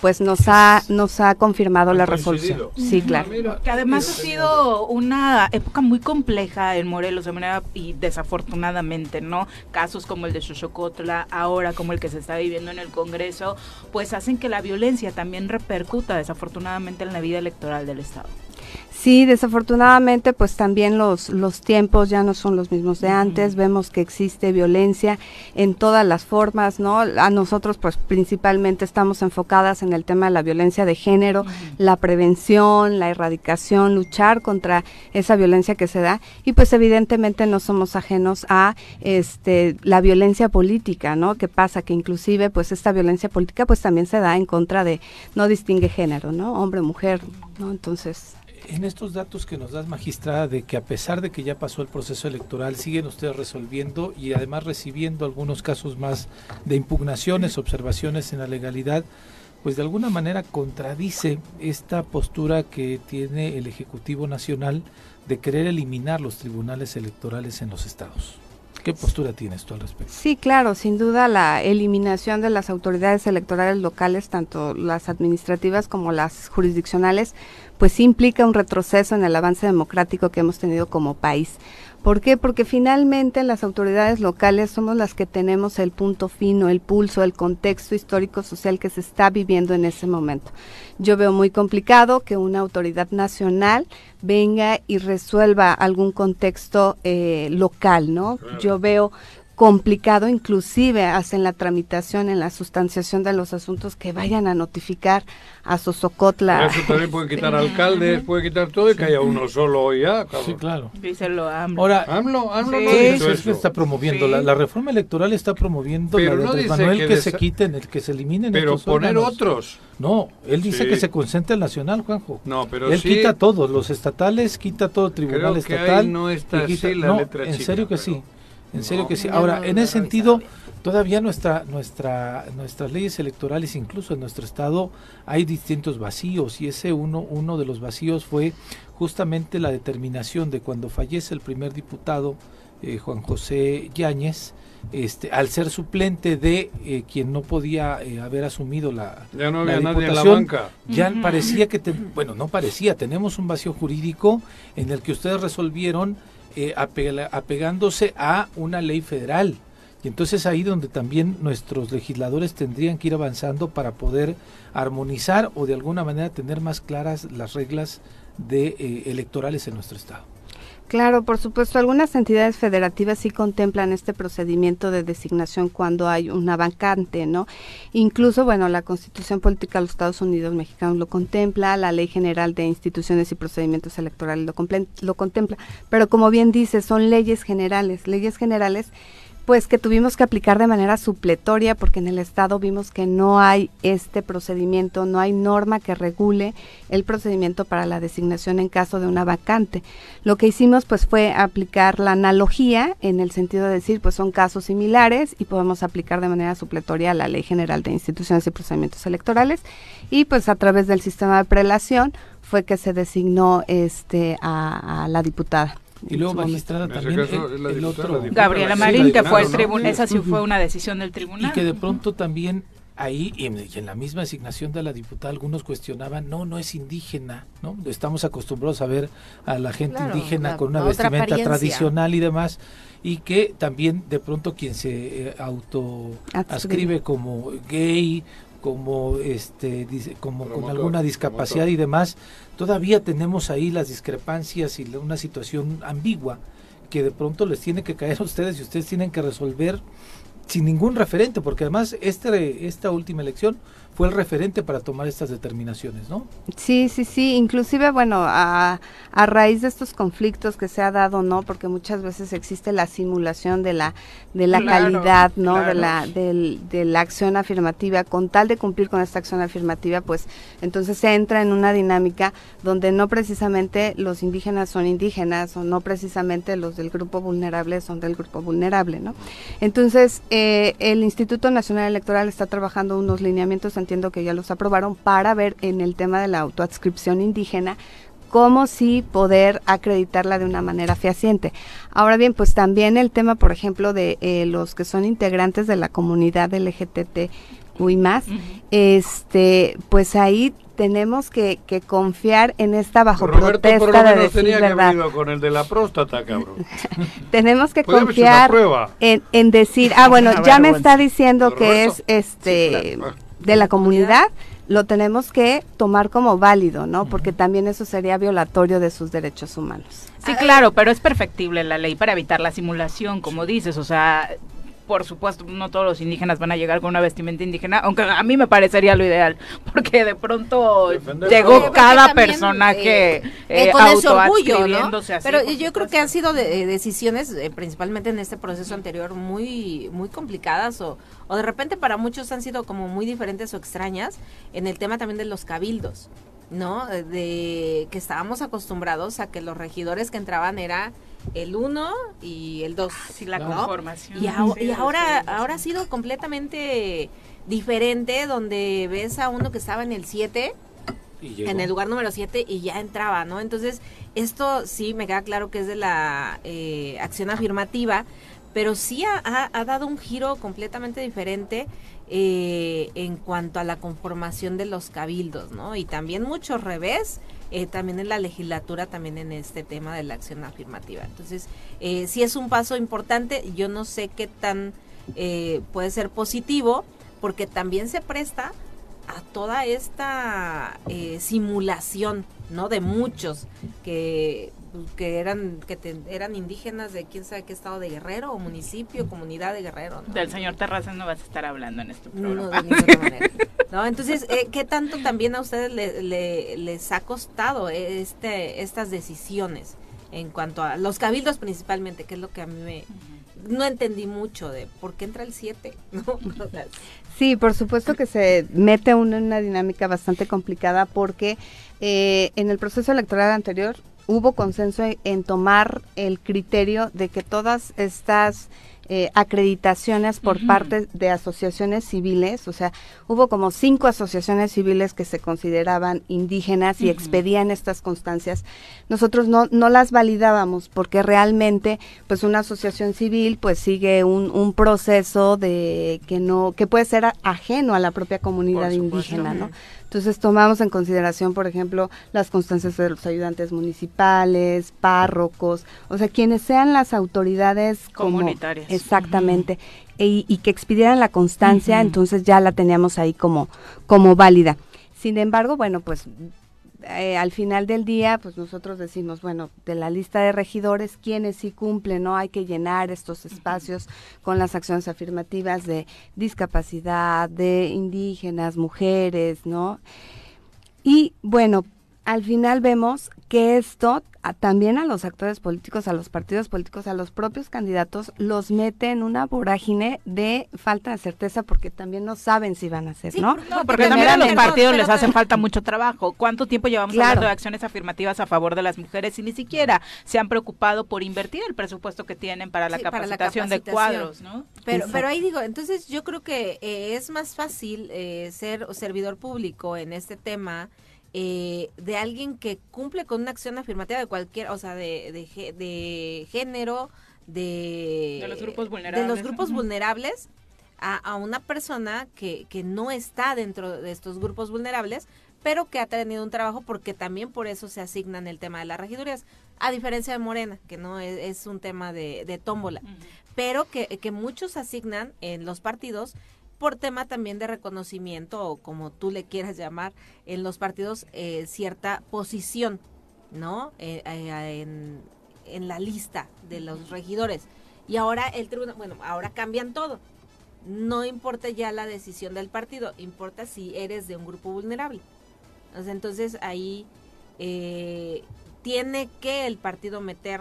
pues nos ha nos ha confirmado la resolución. Sí, claro. Que además ha sido una época muy compleja en Morelos de manera y desafortunadamente, ¿no? Casos como el de Xochocotla, ahora como el que se está viviendo en el Congreso, pues hacen que la violencia también repercuta desafortunadamente en la vida electoral del Estado. Sí, desafortunadamente, pues también los, los tiempos ya no son los mismos de antes. Vemos que existe violencia en todas las formas, ¿no? A nosotros, pues principalmente estamos enfocadas en el tema de la violencia de género, la prevención, la erradicación, luchar contra esa violencia que se da. Y pues evidentemente no somos ajenos a este la violencia política, ¿no? Que pasa que inclusive, pues esta violencia política, pues también se da en contra de, no distingue género, ¿no? Hombre, mujer, ¿no? Entonces. En estos datos que nos das, magistrada, de que a pesar de que ya pasó el proceso electoral, siguen ustedes resolviendo y además recibiendo algunos casos más de impugnaciones, observaciones en la legalidad, pues de alguna manera contradice esta postura que tiene el Ejecutivo Nacional de querer eliminar los tribunales electorales en los estados. ¿Qué postura tienes tú al respecto? Sí, claro, sin duda la eliminación de las autoridades electorales locales, tanto las administrativas como las jurisdiccionales, pues implica un retroceso en el avance democrático que hemos tenido como país. ¿Por qué? Porque finalmente las autoridades locales somos las que tenemos el punto fino, el pulso, el contexto histórico social que se está viviendo en ese momento. Yo veo muy complicado que una autoridad nacional venga y resuelva algún contexto eh, local, ¿no? Yo veo complicado, inclusive hacen la tramitación, en la sustanciación de los asuntos que vayan a notificar a Sosocotla. Eso también pueden quitar alcaldes, puede quitar todo y que haya uno solo ya. Cabrón. Sí, claro. Díselo AMLO. Ahora, AMLO, AMLO Sí. no eso está promoviendo. Sí. La, la reforma electoral está promoviendo Pero la de no dice Manuel que que, se quiten, el que se eliminen Pero estos poner órganos. otros. No, él dice Sí. que se concentre el nacional, Juanjo. No, pero él sí. quita todos, los estatales, quita todo el tribunal Creo que ahí estatal. no está y quita- así la no, letra en chica, serio que pero- sí. En serio No. que sí. Ahora, no en ese sentido, todavía nuestra, nuestra, nuestras leyes electorales, incluso en nuestro estado, hay distintos vacíos y ese uno, uno de los vacíos fue justamente la determinación de cuando fallece el primer diputado, eh, Juan José Yáñez, este, al ser suplente de eh, quien no podía eh, haber asumido la, Ya no la había nadie en la banca. ya parecía que, te- bueno, no parecía, tenemos un vacío jurídico en el que ustedes resolvieron eh, apela- apegándose a una ley federal. Y entonces ahí donde también nuestros legisladores tendrían que ir avanzando para poder armonizar o de alguna manera tener más claras las reglas de eh, electorales en nuestro estado. Claro, por supuesto, algunas entidades federativas sí contemplan este procedimiento de designación cuando hay una vacante, ¿no? Incluso, bueno, la Constitución Política de los Estados Unidos Mexicanos lo contempla, la Ley General de Instituciones y Procedimientos Electorales lo, lo contempla, pero como bien dice, son leyes generales, leyes generales pues que tuvimos que aplicar de manera supletoria porque en el Estado vimos que no hay este procedimiento, no hay norma que regule el procedimiento para la designación en caso de una vacante. Lo que hicimos pues fue aplicar la analogía en el sentido de decir pues son casos similares y podemos aplicar de manera supletoria la Ley General de Instituciones y Procedimientos Electorales y pues a través del sistema de prelación fue que se designó este a, a la diputada. Y luego, magistrada, también caso, el, otro... Gabriela Sí, Marín, que fue el ¿no? tribunal, esa sí fue una decisión del tribunal. Y que de pronto también ahí y en, la misma asignación de la diputada algunos cuestionaban, no, no es indígena, ¿no? Estamos acostumbrados a ver a la gente Claro, indígena la- con una vestimenta apariencia. tradicional y demás, y que también de pronto quien se eh, auto ascribe como gay, como este dice, como con alguna discapacidad promotor. y demás, todavía tenemos ahí las discrepancias y una situación ambigua que de pronto les tiene que caer a ustedes y ustedes tienen que resolver sin ningún referente, porque además este, esta última elección fue el referente para tomar estas determinaciones, ¿no? Sí, sí, sí, inclusive, bueno, a, a raíz de estos conflictos que se ha dado, ¿no? Porque muchas veces existe la simulación de la, de la Claro, calidad, ¿no? De la, del- de la acción afirmativa, con tal de cumplir con esta acción afirmativa, pues entonces se entra en una dinámica donde no precisamente los indígenas son indígenas o no precisamente los del grupo vulnerable son del grupo vulnerable, ¿no? Entonces, eh, el Instituto Nacional Electoral está trabajando unos lineamientos, entiendo que ya los aprobaron, para ver en el tema de la autoadscripción indígena cómo sí poder acreditarla de una manera fehaciente. Ahora bien, pues también el tema, por ejemplo, de eh, los que son integrantes de la comunidad LGTBI más, Ujú. este, pues ahí tenemos que, que confiar en esta bajo Roberto por protesta de decir tenía que haber verdad. ido con el de la próstata, cabrón. <laughs> Tenemos que confiar en, en decir, ah, <laughs> bueno, ya me está diciendo que Roberto. es este Sí, claro. De la comunidad, lo tenemos que tomar como válido, ¿no? Porque también eso sería violatorio de sus derechos humanos. Sí, claro, pero es perfectible la ley para evitar la simulación, como dices, o sea, por supuesto, no todos los indígenas van a llegar con una vestimenta indígena, aunque a mí me parecería lo ideal, porque de pronto Defender llegó todo. Cada también, personaje eh, eh, eh, con ese orgullo, ¿no? así, Pero yo creo que han sido de- decisiones, eh, principalmente en este proceso anterior, muy muy complicadas o, o de repente para muchos han sido como muy diferentes o extrañas en el tema también de los cabildos. ¿no? De que estábamos acostumbrados a que los regidores que entraban era el 1 y el 2. Ah, sí, la conformación. Y, y ahora, ahora ha sido completamente diferente, donde ves a uno que estaba en el 7, en el lugar número 7 y ya entraba, ¿no? Entonces, esto sí me queda claro que es de la eh, acción afirmativa, pero sí ha, ha, dado un giro completamente diferente eh, en cuanto a la conformación de los cabildos, ¿no? Y también mucho revés, eh, también en la legislatura, también en este tema de la acción afirmativa. Entonces, eh, sí es un paso importante, yo no sé qué tan eh, puede ser positivo, porque también se presta a toda esta simulación, ¿no? De muchos que que eran que eran indígenas de quién sabe qué estado de Guerrero o municipio, comunidad de Guerrero. Del señor Terrazas no vas a estar hablando en este programa. No, de ninguna <laughs> manera. ¿No? Entonces, eh, ¿qué tanto también a ustedes les ha costado este estas decisiones en cuanto a los cabildos principalmente, que es lo que a mí me... No entendí mucho de por qué entra el 7, <laughs> ¿no? sí, por supuesto que se mete uno en una dinámica bastante complicada porque eh, en el proceso electoral anterior hubo consenso en tomar el criterio de que todas estas eh, acreditaciones por parte de asociaciones civiles, o sea, hubo como cinco asociaciones civiles que se consideraban indígenas y expedían estas constancias. Nosotros no, no las validábamos porque realmente, pues una asociación civil, pues sigue un, un proceso de que no, que puede ser ajeno a la propia comunidad indígena, ¿no? Entonces tomamos en consideración, por ejemplo, las constancias de los ayudantes municipales, párrocos, o sea, quienes sean las autoridades comunitarias. exactamente. E, y, que expidieran la constancia, entonces ya la teníamos ahí como, como válida. Sin embargo, bueno, pues eh, al final del día, pues nosotros decimos, bueno, de la lista de regidores, quienes sí cumplen, ¿no? Hay que llenar estos espacios con las acciones afirmativas de discapacidad, de indígenas, mujeres, ¿no? Y bueno, al final vemos que esto también a los actores políticos, a los partidos políticos, a los propios candidatos, los mete en una vorágine de falta de certeza porque también no saben si van a hacer, ¿no? No, porque también a los partidos les hace falta mucho trabajo. ¿Cuánto tiempo llevamos hablando de acciones afirmativas a favor de las mujeres y ni siquiera se han preocupado por invertir el presupuesto que tienen para la, capacitación, de cuadros, ¿no? Pero, pero ahí digo, entonces yo creo que eh, es más fácil eh, ser servidor público en este tema eh, de alguien que cumple con una acción afirmativa de cualquier, o sea, de, de, género, de, de, los grupos vulnerables, de los grupos vulnerables a, a, una persona que, que no está dentro de estos grupos vulnerables, pero que ha tenido un trabajo porque también por eso se asignan el tema de las regidurías, a diferencia de Morena, que no es, un tema de, de tómbola, pero que, que muchos asignan en los partidos por tema también de reconocimiento o como tú le quieras llamar en los partidos eh, cierta posición, ¿no? Eh, eh, en, en, la lista de los regidores. Y ahora el tribunal, bueno, ahora cambian todo. No importa ya la decisión del partido, importa si eres de un grupo vulnerable. entonces ahí tiene que el partido meter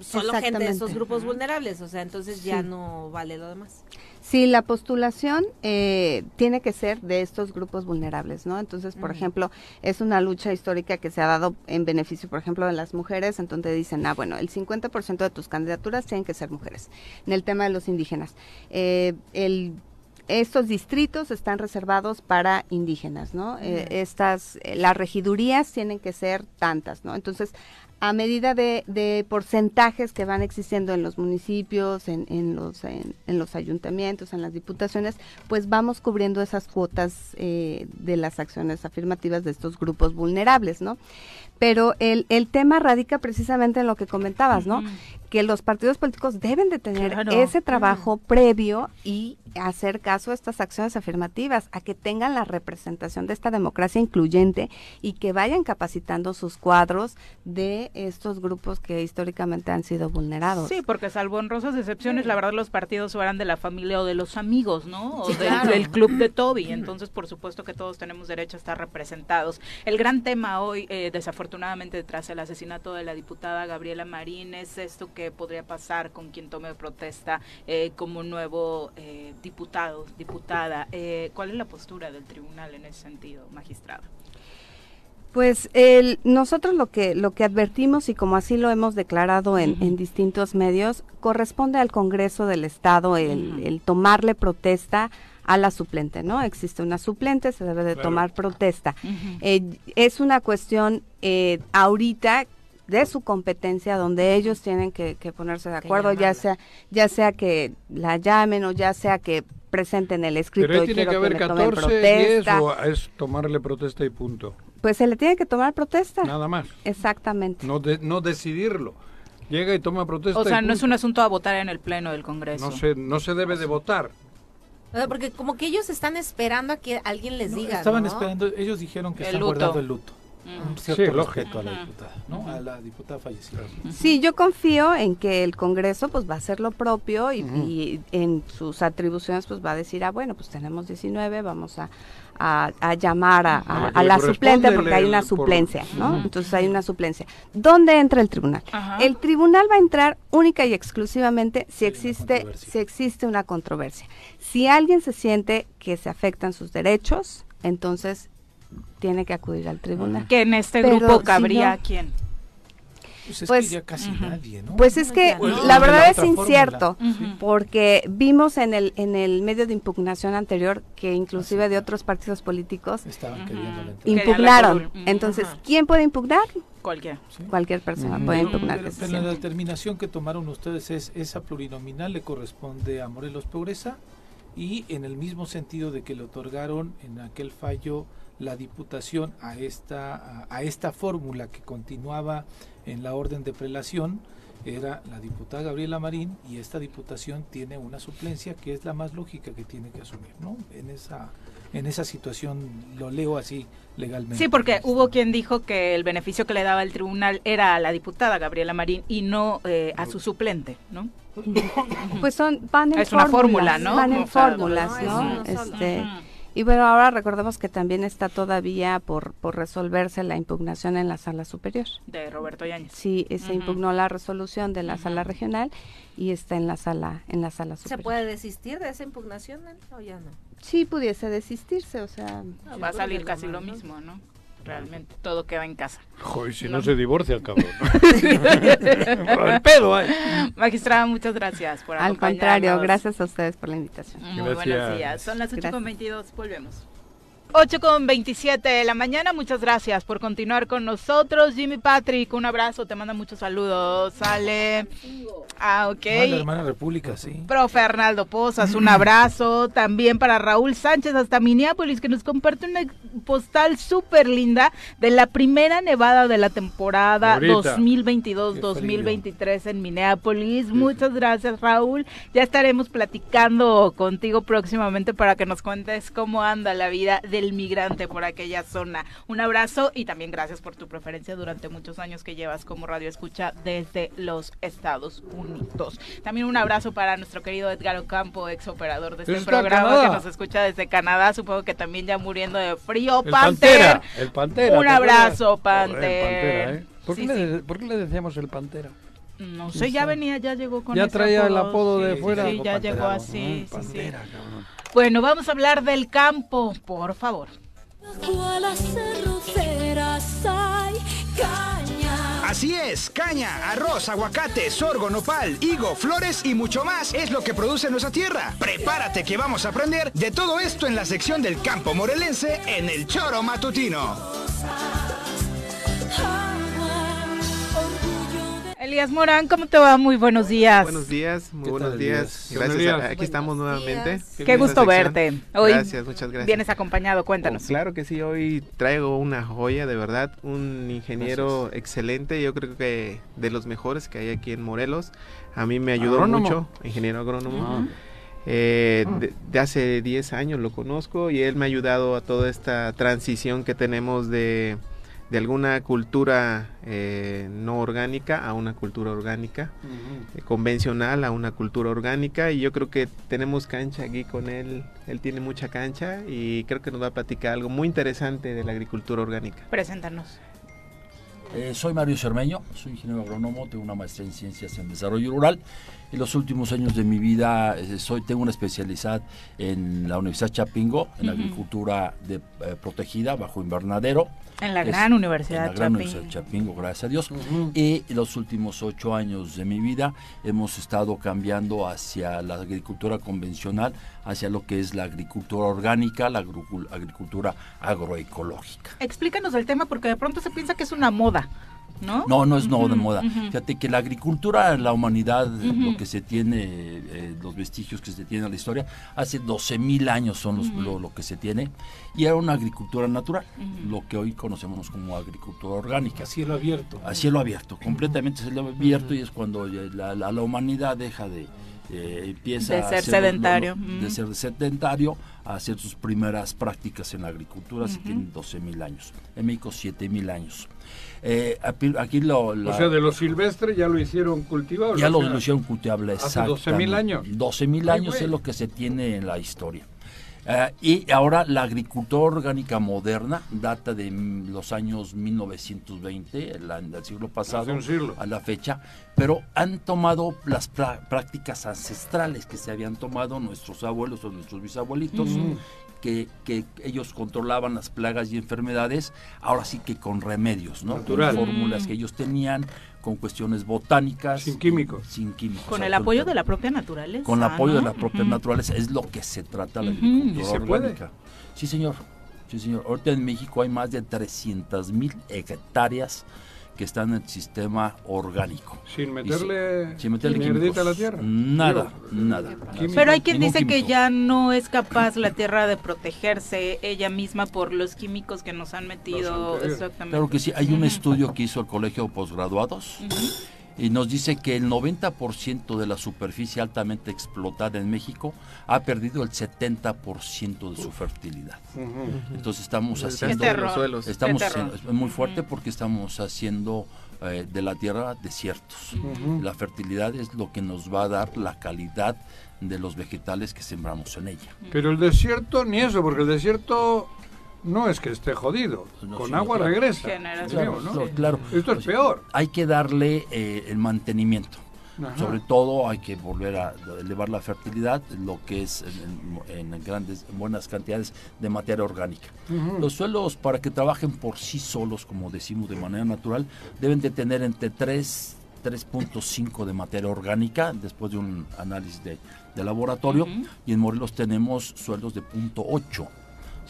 solo gente de esos grupos vulnerables, o sea, entonces ya no vale lo demás. Sí, la postulación eh, tiene que ser de estos grupos vulnerables, ¿no? Entonces, por ejemplo, es una lucha histórica que se ha dado en beneficio, por ejemplo, de las mujeres, entonces dicen, ah, bueno, el 50% de tus candidaturas tienen que ser mujeres. En el tema de los indígenas, eh, el estos distritos están reservados para indígenas, ¿no? Eh, estas, las regidurías tienen que ser tantas, ¿no? Entonces, a medida de, porcentajes que van existiendo en los municipios, en, los, en, los ayuntamientos, en las diputaciones, pues vamos cubriendo esas cuotas eh, de las acciones afirmativas de estos grupos vulnerables, ¿no? Pero el, el tema radica precisamente en lo que comentabas, ¿no? Que los partidos políticos deben de tener ese trabajo previo y hacer caso a estas acciones afirmativas, a que tengan la representación de esta democracia incluyente y que vayan capacitando sus cuadros de estos grupos que históricamente han sido vulnerados. Sí, porque salvo honrosas excepciones, la verdad los partidos eran de la familia o de los amigos, ¿no? O del, club de Toby, entonces por supuesto que todos tenemos derecho a estar representados. El gran tema hoy, eh, desafortunadamente, tras el asesinato de la diputada Gabriela Marín, es esto que podría pasar con quien tome protesta eh, como nuevo eh, diputado, diputada. Eh, ¿Cuál es la postura del tribunal en ese sentido, magistrado? Pues el, nosotros lo que lo que advertimos y como así lo hemos declarado en, en distintos medios corresponde al Congreso del Estado el, el tomarle protesta a la suplente, ¿no? Existe una suplente, se debe de tomar protesta. Eh, es una cuestión eh, ahorita de su competencia donde ellos tienen que, que ponerse de acuerdo, ya sea ya sea que la llamen o ya sea que presenten el escrito Pero ahí y tiene que haber tomen 14, 10 protesta. o es tomarle protesta y punto. Pues se le tiene que tomar protesta. Nada más. Exactamente. No, de- no decidirlo. Llega y toma protesta. O sea, no es un asunto a votar en el Pleno del Congreso. No se, no se debe de votar. O sea, porque como que ellos están esperando a que alguien les No, diga. estaban ¿no? esperando, ellos dijeron que El están luto. guardando el luto. Un cierto Sí, respeto a la diputada, ¿no? A la diputada fallecida. Sí, yo confío en que el Congreso pues va a hacer lo propio y, y en sus atribuciones pues va a decir, ah, bueno, pues tenemos 19, vamos a, a, a llamar a, a- A la suplente porque hay una por- suplencia, ¿no? Entonces hay una suplencia. ¿Dónde entra el tribunal? Ajá. El tribunal va a entrar única y exclusivamente si existe, si existe una controversia. Si alguien se siente que se afectan sus derechos, entonces tiene que acudir al tribunal. Que en este Pero grupo si cabría no- quién. Pues es Pues, que ya casi nadie, ¿no? Pues es que Ya no. la verdad la es incierto, porque vimos en el en el medio de impugnación anterior que inclusive de otros partidos políticos Estaban impugnaron. Entonces. ¿quién puede impugnar? Cualquiera. Sí. Cualquier persona puede impugnar pero, pero la determinación que tomaron ustedes es esa plurinominal le corresponde a Morelos Progresa y en el mismo sentido de que le otorgaron en aquel fallo la diputación a esta a, a esta fórmula que continuaba en la orden de prelación era la diputada Gabriela Marín y esta diputación tiene una suplencia que es la más lógica que tiene que asumir, ¿no? En esa en esa situación lo leo así legalmente. Sí, porque hubo quien dijo que el beneficio que le daba el tribunal era a la diputada Gabriela Marín y no eh, a su suplente, ¿no? Pues son van en Es una fórmula, fórmulas, ¿no? Van en fórmulas, no. Este. Y bueno, ahora recordemos que también está todavía por por resolverse la impugnación en la sala superior. De Roberto Yáñez. Sí, se impugnó la resolución de la sala regional y está en la sala en la sala ¿Se superior. puede desistir de esa impugnación o ya no? Sí, pudiese desisol, o sea, Va a salir casi lo mismo, ¿no? Realmente, todo queda en casa. Joder, si No. no, se divorcia el cabrón. <laughs> Por el pedo ahí. Magistrada, muchas gracias por al acompañarnos. contrario, gracias a ustedes por la invitación. Muy Gracias. buenos días. Son las Gracias. 8.22, volvemos. 8 con 27 de la mañana, muchas gracias por continuar con nosotros. Jimmy Patrick, un abrazo, te manda muchos saludos. Sale. Ah, ok. Ah, la hermana República, sí. Profe Arnaldo Pozas, un abrazo. También para Raúl Sánchez hasta Minneapolis, que nos comparte una postal súper linda de la primera nevada de la temporada Ahorita. 2022-2023 en Minneapolis. Muchas gracias, Raúl. Ya estaremos platicando contigo próximamente para que nos cuentes cómo anda la vida del migrante por aquella zona. Un abrazo y también gracias por tu preferencia durante muchos años que llevas como radio escucha desde los Estados Unidos. También un abrazo para nuestro querido Edgar Ocampo, ex operador de este programa que nos escucha desde Canadá, supongo que también ya muriendo de frío. El. Pantera. El Pantera. Un abrazo. Pantera, ¿eh? ¿Por, Sí, qué sí. le, por qué le decíamos el Pantera? No sé, ya venía, ya llegó con ya ese traía el apodo. de fuera. Sí, ya Pantera, llegó así. sí, sí. Pantera, cabrón. Bueno, vamos a hablar del campo, por favor. Así es, caña, arroz, aguacate, sorgo, nopal, higo, flores y mucho más es lo que produce nuestra tierra. Prepárate que vamos a aprender de todo esto en la sección del campo morelense en el Choro Matutino. Elías Morán, ¿cómo te va? Muy buenos días. Buenos días, muy ¿Qué buenos tal, días. Elías? Gracias. Buenos a- días. aquí estamos nuevamente. Qué en gusto verte. Hoy Gracias, muchas gracias. vienes acompañado, cuéntanos. Oh, claro que sí, hoy traigo una joya, de verdad, un ingeniero excelente, yo creo que de los mejores que hay aquí en Morelos. A mí me ayudó Agrónomo. mucho, ingeniero agrónomo. Ah. Eh, de, de hace 10 años lo conozco y él me ha ayudado a toda esta transición que tenemos de, de alguna cultura eh, no orgánica a una cultura orgánica, eh, convencional a una cultura orgánica y yo creo que tenemos cancha aquí con él, él tiene mucha cancha y creo que nos va a platicar algo muy interesante de la agricultura orgánica. Preséntanos. Eh, soy Mario Cermeño, soy ingeniero agrónomo, tengo una maestría en ciencias en desarrollo rural. En los últimos años de mi vida eh, soy, tengo una especialidad en la Universidad Chapingo, en Ujú. agricultura de, eh, protegida bajo invernadero. En la Es- gran Universidad en la gran Chapingo. Universidad Chapingo, gracias a Dios. Y en los últimos ocho años de mi vida hemos estado cambiando hacia la agricultura convencional, hacia lo que es la agricultura orgánica, la agricu- agricultura agroecológica. Explícanos el tema porque de pronto se piensa que es una moda, ¿no? No, no es no de moda. Fíjate que la agricultura, la humanidad, lo que se tiene, eh, los vestigios que se tienen en la historia, hace 12 mil años son los- lo, lo que se tiene, y era una agricultura natural, lo que hoy conocemos como agricultura orgánica. A cielo abierto. A cielo abierto, completamente a cielo abierto, y es cuando ya la, la- la humanidad deja de... eh, empieza De a ser hacer lo- sedentario. lo- de ser sedentario a hacer sus primeras prácticas en la agricultura, Ujú. tienen 12 mil años. En México 7 mil años. Eh, aquí lo, la- O sea, de lo silvestre ya lo hicieron cultivado. ya o lo, hicieron cultivable. Hace 12.000 años. 12 mil Ay, años güey. es lo que se tiene en la historia. Eh, y ahora la agricultura orgánica moderna data de los años 1920, el, año del siglo pasado, siglo. a la fecha, pero han tomado las prácticas ancestrales que se habían tomado nuestros abuelos o nuestros bisabuelitos. Que, que ellos controlaban las plagas y enfermedades, ahora sí que con remedios, ¿no? Natural. Con fórmulas Mm. que ellos tenían, con cuestiones botánicas. Sin químicos. Sin químicos. Con el apoyo de la propia naturaleza. Con el apoyo de la propia Ujú. naturaleza, es lo que se trata la agricultura ¿Y se puede? orgánica. Sí, señor. Sí, señor. Ahorita en México hay más de 300 mil hectáreas que están en el sistema orgánico. Sin meterle, Sin meterle químicos. a la tierra. Nada, nada. Pero hay quien dice que ya no es capaz la tierra de protegerse ella misma por los químicos que nos han metido. Exactamente. Claro que sí, hay un estudio que hizo el Colegio de Postgraduados Ujú. Y nos dice que el 90% de la superficie altamente explotada en México ha perdido el 70% de su fertilidad. Entonces estamos haciendo... los suelos. Estamos es muy fuerte porque estamos haciendo eh, de la tierra desiertos. La fertilidad es lo que nos va a dar la calidad de los vegetales que sembramos en ella. Pero el desierto, ni eso, porque el desierto no es que esté jodido. Pues Con agua regresa. Claro. Esto es peor. Hay que darle eh, el mantenimiento. Sobre todo hay que volver a elevar la fertilidad, lo que es en, en grandes, en buenas cantidades de materia orgánica. Los suelos, para que trabajen por sí solos, como decimos de manera natural, deben de tener entre 3, 3.5 de materia orgánica, después de un análisis de, laboratorio, y en Morelos tenemos suelos de 0.8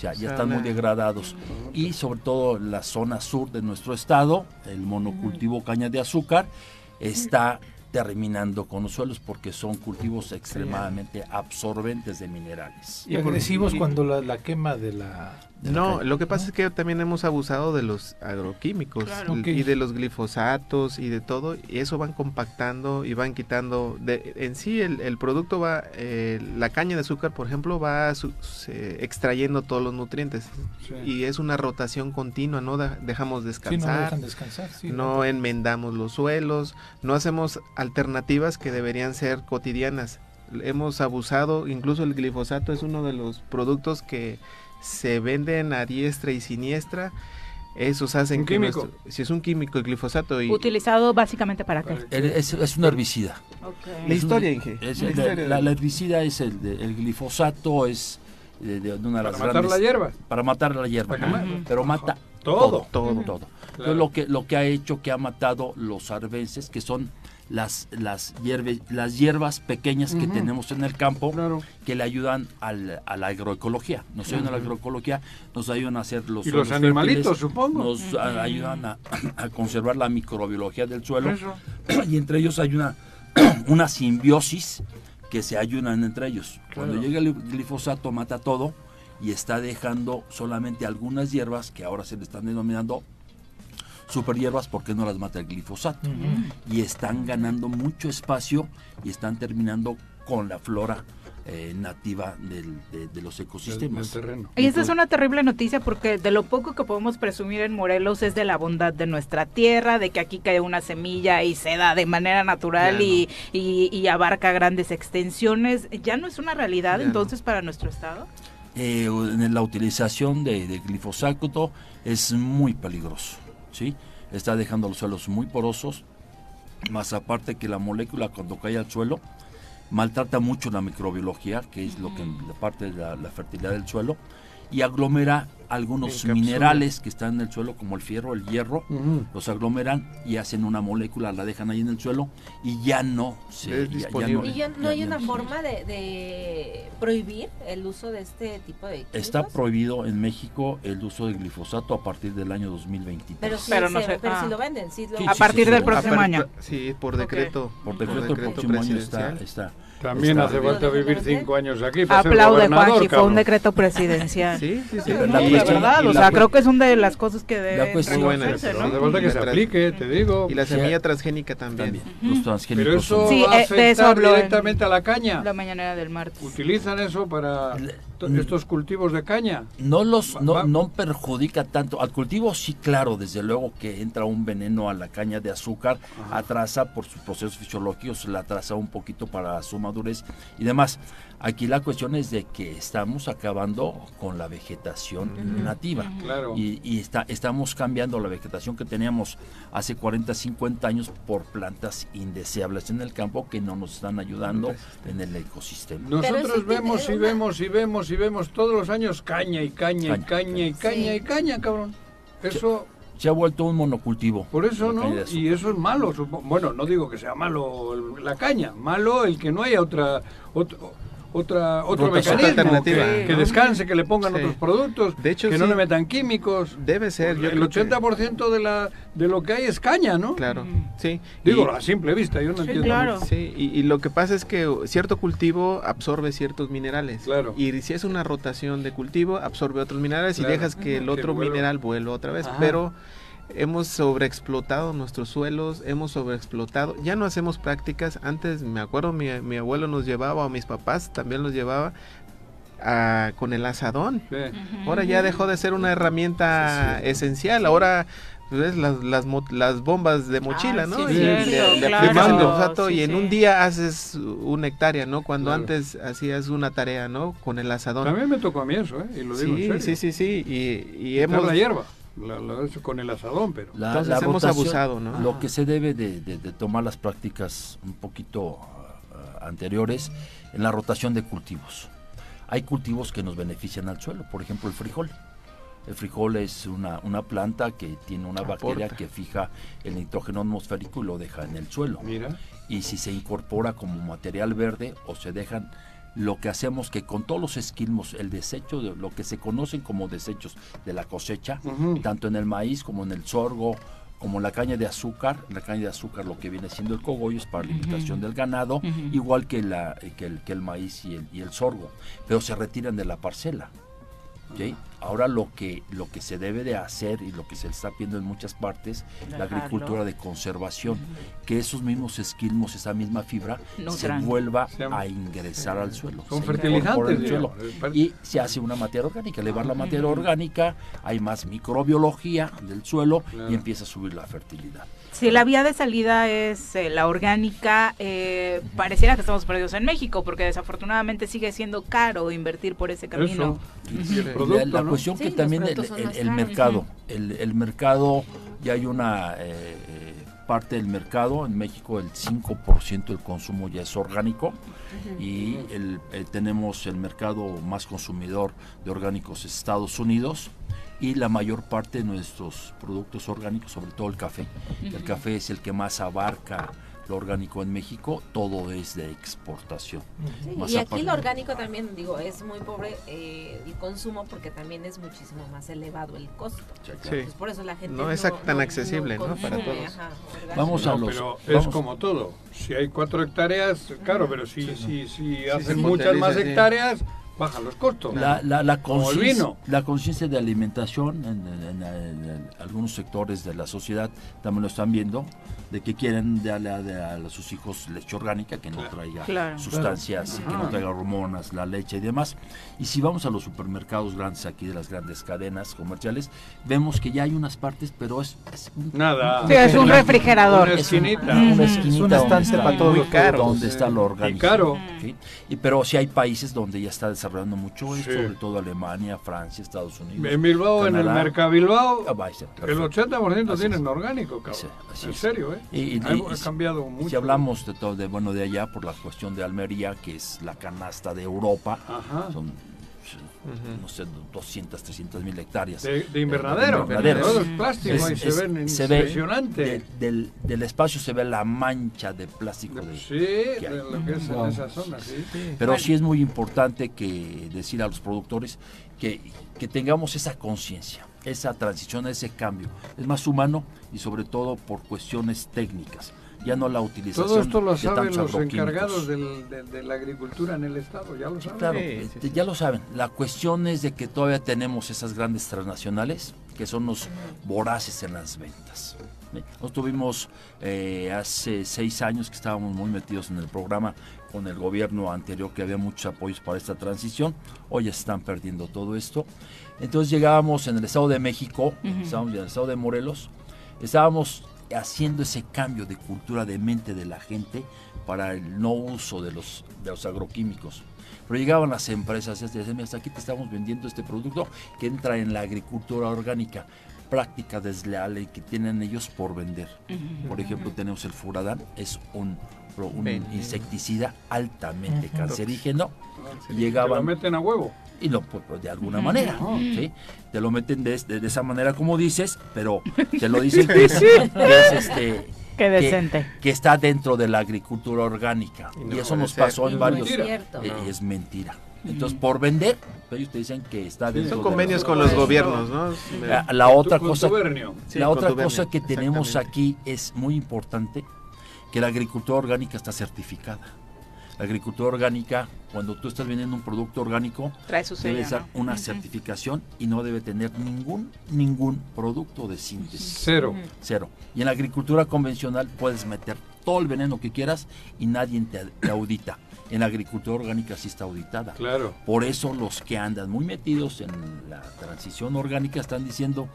ya, están muy degradados. Y sobre todo la zona sur de nuestro estado, el monocultivo caña de azúcar, está terminando con los suelos porque son cultivos extremadamente absorbentes de minerales. Y agresivos cuando la quema de la no, lo que pasa es que también hemos abusado de los agroquímicos Claro. y de los glifosatos y de todo, y eso van compactando y van quitando. De, en sí, el, el producto va, eh, la caña de azúcar, por ejemplo, va su- se- extrayendo todos los nutrientes Sí. y es una rotación continua, no Da- dejamos Sí, no descansar. dejan descansar. sí, no enmendamos los suelos, no hacemos alternativas que deberían ser cotidianas. Hemos abusado, incluso el glifosato es uno de los productos que se venden a diestra y siniestra. Esos hacen Un que químico. nuestro- si es un químico el glifosato y Utilizado básicamente para qué. Es, es un herbicida. La Es historia, un- Inge, es la el- historia la, herbicida es el, de- el glifosato, es de, de una de Para las matar grandes- la hierba. Para matar la hierba. Para. Pero mata Todo. todo. Todo. todo. Claro. Lo que lo que ha hecho que ha matado los arbences, que son las las las hierbas pequeñas que tenemos en el campo Claro. que le ayudan al- a la agroecología. Nos ayudan a la agroecología, nos ayudan a hacer los Y los animalitos, supongo. Nos ayudan a, a conservar la microbiología del suelo Eso. <clears throat> y entre ellos hay una, <clears throat> una simbiosis que se ayudan entre ellos. Cuando llega el glifosato mata todo y está dejando solamente algunas hierbas que ahora se le están denominando super hierbas porque no las mata el glifosato. Y están ganando mucho espacio y están terminando con la flora eh, nativa del- de, de los ecosistemas. del terreno. Y esta es una terrible noticia porque de lo poco que podemos presumir en Morelos es de la bondad de nuestra tierra, de que aquí cae una semilla y se da de manera natural y, y- y abarca grandes extensiones. ¿Ya no es una realidad Ya entonces para nuestro estado? Eh, en la utilización de, de glifosato es muy peligroso, ¿sí? está dejando los suelos muy porosos, más aparte que la molécula cuando cae al suelo maltrata mucho la microbiología, que es lo que la parte de la, la fertilidad del suelo, y aglomera algunos Encapsula. minerales que están en el suelo, como el fierro, el hierro, los aglomeran y hacen una molécula, la dejan ahí en el suelo y ya no se ya- ya disponible. ¿Y ya no ya- hay ya una no- forma de, de prohibir el uso de este tipo de químicos? Está prohibido en México el uso de glifosato a partir del año 2023. Pero, sí, Pero no se- sé- pero ah. si lo venden, sí lo Sí, A sí, partir sí, del sí. próximo año. Sí, por decreto. Por decreto, el próximo año está, está. También hace falta ¿Lo dejan vivir cinco años aquí para ser Aplaude, gobernador, Juanji, fue un decreto presidencial. Sí, sí, sí. La de cuestión- verdad, y o la sea, creo que es una de las cosas que debe La cuestión- Muy buena, ¿no? hace falta que se La aplique, te digo. Y la Sí. semilla transgénica también. También, los transgénicos Pero eso Sí, va a eh, de eso directamente a la caña. La mañanera del martes. Utilizan eso para To- estos cultivos de caña. no los no, no perjudica tanto. Al cultivo sí claro desde luego que entra un veneno a la caña de azúcar atrasa por sus procesos fisiológicos la atrasa un poquito para su madurez y demás aquí la cuestión es de que estamos acabando con la vegetación nativa Claro. y, y está, estamos cambiando la vegetación que teníamos hace 40, 50 años por plantas indeseables en el campo que no nos están ayudando en el ecosistema. Nosotros vemos y una- vemos y vemos y vemos todos los años caña y caña y Caña. caña y caña Sí. y caña, cabrón. Eso, Se ha vuelto un monocultivo. por eso, ¿no? Y eso es malo. Bueno, no digo que sea malo la caña, malo el que no haya otra otro, otra otro mecanismo alternativa. que, descanse, que le pongan Sí. otros productos, De hecho, que no le metan químicos. Debe ser, yo el creo que- 80% de la de lo que hay es caña, ¿no? Claro, sí. Digo, Y- a simple vista, yo no entiendo. claro. Sí, y, y lo que pasa es que cierto cultivo absorbe ciertos minerales. Claro. Y si es una rotación de cultivo, absorbe otros minerales Claro. y dejas que el otro mineral vuelva otra vez. Ajá. Pero hemos sobreexplotado nuestros suelos, hemos sobreexplotado. Ya no hacemos prácticas. Antes, me acuerdo, mi, mi abuelo nos llevaba, o mis papás también los llevaba, a- con el asadón. Sí. Ahora ya dejó de ser una herramienta esencial. Ahora ves las, las, mo- las bombas de mochila, Ah, ¿no? sí, y cierto, le, le claro. Sí, y en sí. un día haces una hectárea, ¿no? Cuando Claro. antes hacías una tarea, ¿no? Con el asadón. También me tocó a mí eso, ¿eh? Y lo digo en Sí, serio. sí, sí, sí. Y, y hemos... la hierba, la- la- eso con el asadón, pero... La- Entonces la hemos rotación, abusado, ¿no? Lo que se debe de, de- de tomar las prácticas un poquito ah, anteriores en la rotación de cultivos. Hay cultivos que nos benefician al suelo, por ejemplo el frijol. El frijol es una, una planta que tiene una bacteria que fija el nitrógeno atmosférico y lo deja en el suelo. Mira, Y si se incorpora como material verde o se dejan lo que hacemos que con todos los esquilmos, el desecho de lo que se conocen como desechos de la cosecha, tanto en el maíz como en el sorgo, como en la caña de azúcar, la caña de azúcar lo que viene siendo el cogollo es para alimentación del ganado, igual que, la, que, el, que el maíz y el, y el sorgo, pero se retiran de la parcela. ¿ok? Ahora lo que, lo que se debe de hacer y lo que se está pidiendo en muchas partes, la agricultura de conservación, que esos mismos esquilmos, esa misma fibra, se vuelva a ingresar al suelo. Son fertilizantes, al suelo. par- Y se hace una materia orgánica. Elevar la materia orgánica, hay más microbiología del suelo Claro. y empieza a subir la fertilidad. Si la vía de salida es eh, la orgánica, eh, pareciera que estamos perdidos en México, porque desafortunadamente sigue siendo caro invertir por ese camino. Eso. Y el La- producto, la ¿no? Cuestión Sí, que también el, el- mercado, el, el mercado, ya hay una eh, eh, parte del mercado, en México el 5% del consumo ya es orgánico y el, eh, tenemos el mercado más consumidor de orgánicos es Estados Unidos y la mayor parte de nuestros productos orgánicos, sobre todo el café. El café es el que más abarca lo orgánico en México, todo es de exportación. Sí, y aquí lo orgánico también, digo, es muy pobre eh, el consumo porque también es muchísimo más elevado el costo. Sí. Por eso la gente No es tan accesible, ¿no? Para todos. ajá. Vamos a No, los... pero vamos- es como todo. Si hay cuatro hectáreas, claro, pero si, si, si hacen muchas más hectáreas, bajan los costos. La, la, la conciencia vino. la conciencia de alimentación en, en- en- en algunos sectores de la sociedad también lo están viendo, de que quieren darle a, a sus hijos leche orgánica que no traiga Claro. sustancias, que no traiga hormonas, la leche y demás. Y si vamos a los supermercados grandes aquí de las grandes cadenas comerciales, vemos que ya hay unas partes, pero es, es un- Nada. Sí, es un refrigerador. Una es un- esquinita. una Es esquinita un estante está- para muy caro, productos. donde está lo Y orgánico. caro. ¿sí? y, pero sí hay países donde ya está desarrollando mucho Sí. sobre todo Alemania, Francia, Estados Unidos. En Bilbao, en el Canadá. Mercabilbao, Ah, el perfecto. 80% Así tienen orgánico, cabrón. Sí, así en serio, ¿eh? Y, y- ha, y- ha cambiado mucho. Si hablamos de todo, de bueno, de allá por la cuestión de Almería, que es la canasta de Europa, Ajá. son no sé, 200, 300 mil hectáreas. De, de invernadero, De invernaderos. todo es plástico y se ven se ve impresionante. de- del, del espacio se ve la mancha de plástico de, Sí, que de hay. lo que es Wow. en esa zona, sí. Pero sí es muy importante que decir a los productores que, que tengamos esa conciencia, esa transición, ese cambio. Es más humano y sobre todo por cuestiones técnicas. Ya no la utilización Todo esto lo saben los encargados del- de, de la agricultura en el Estado, ya lo saben. Claro, Sí, este, sí, sí. ya lo saben. La cuestión es de que todavía tenemos esas grandes transnacionales que son los voraces en las ventas. Nosotros tuvimos eh, hace seis años que estábamos muy metidos en el programa con el gobierno anterior que había muchos apoyos para esta transición. Hoy ya se están perdiendo todo esto. Entonces llegábamos en el Estado de México, estábamos en el Estado de Morelos, estábamos haciendo ese cambio de cultura de mente de la gente para el no uso de los, de los agroquímicos. Pero llegaban las empresas y decían, "Mira, hasta aquí te estamos vendiendo este producto que entra en la agricultura orgánica, práctica desleal que tienen ellos por vender. Por ejemplo, tenemos el furadán, es un, un Veneno. insecticida altamente cancerígeno. Llegaban lo meten a huevo. y no, pues, pues, de alguna manera. Te lo meten de, de- de esa manera como dices, pero te lo dicen <laughs> que es, que es, este... <laughs> Qué que- decente. Que, está dentro de la agricultura orgánica. Y eso nos ser. pasó en Es varios... mentira. Cierto. eh, es mentira. Entonces, por vender, ellos te dicen que está dentro Son de convenios con los gobiernos, ¿no? La, la otra cosa... Sí, la otra cosa que tenemos aquí es muy importante, que la agricultura orgánica está certificada. La agricultura orgánica, cuando tú estás vendiendo un producto orgánico, Trae su sello, debe ser ¿no? una certificación y no debe tener ningún ningún producto de síntesis. Cero. Cero. Y en la agricultura convencional puedes meter todo el veneno que quieras y nadie te, te audita. En la agricultura orgánica sí está auditada. Claro. Por eso los que andan muy metidos en la transición orgánica están diciendo,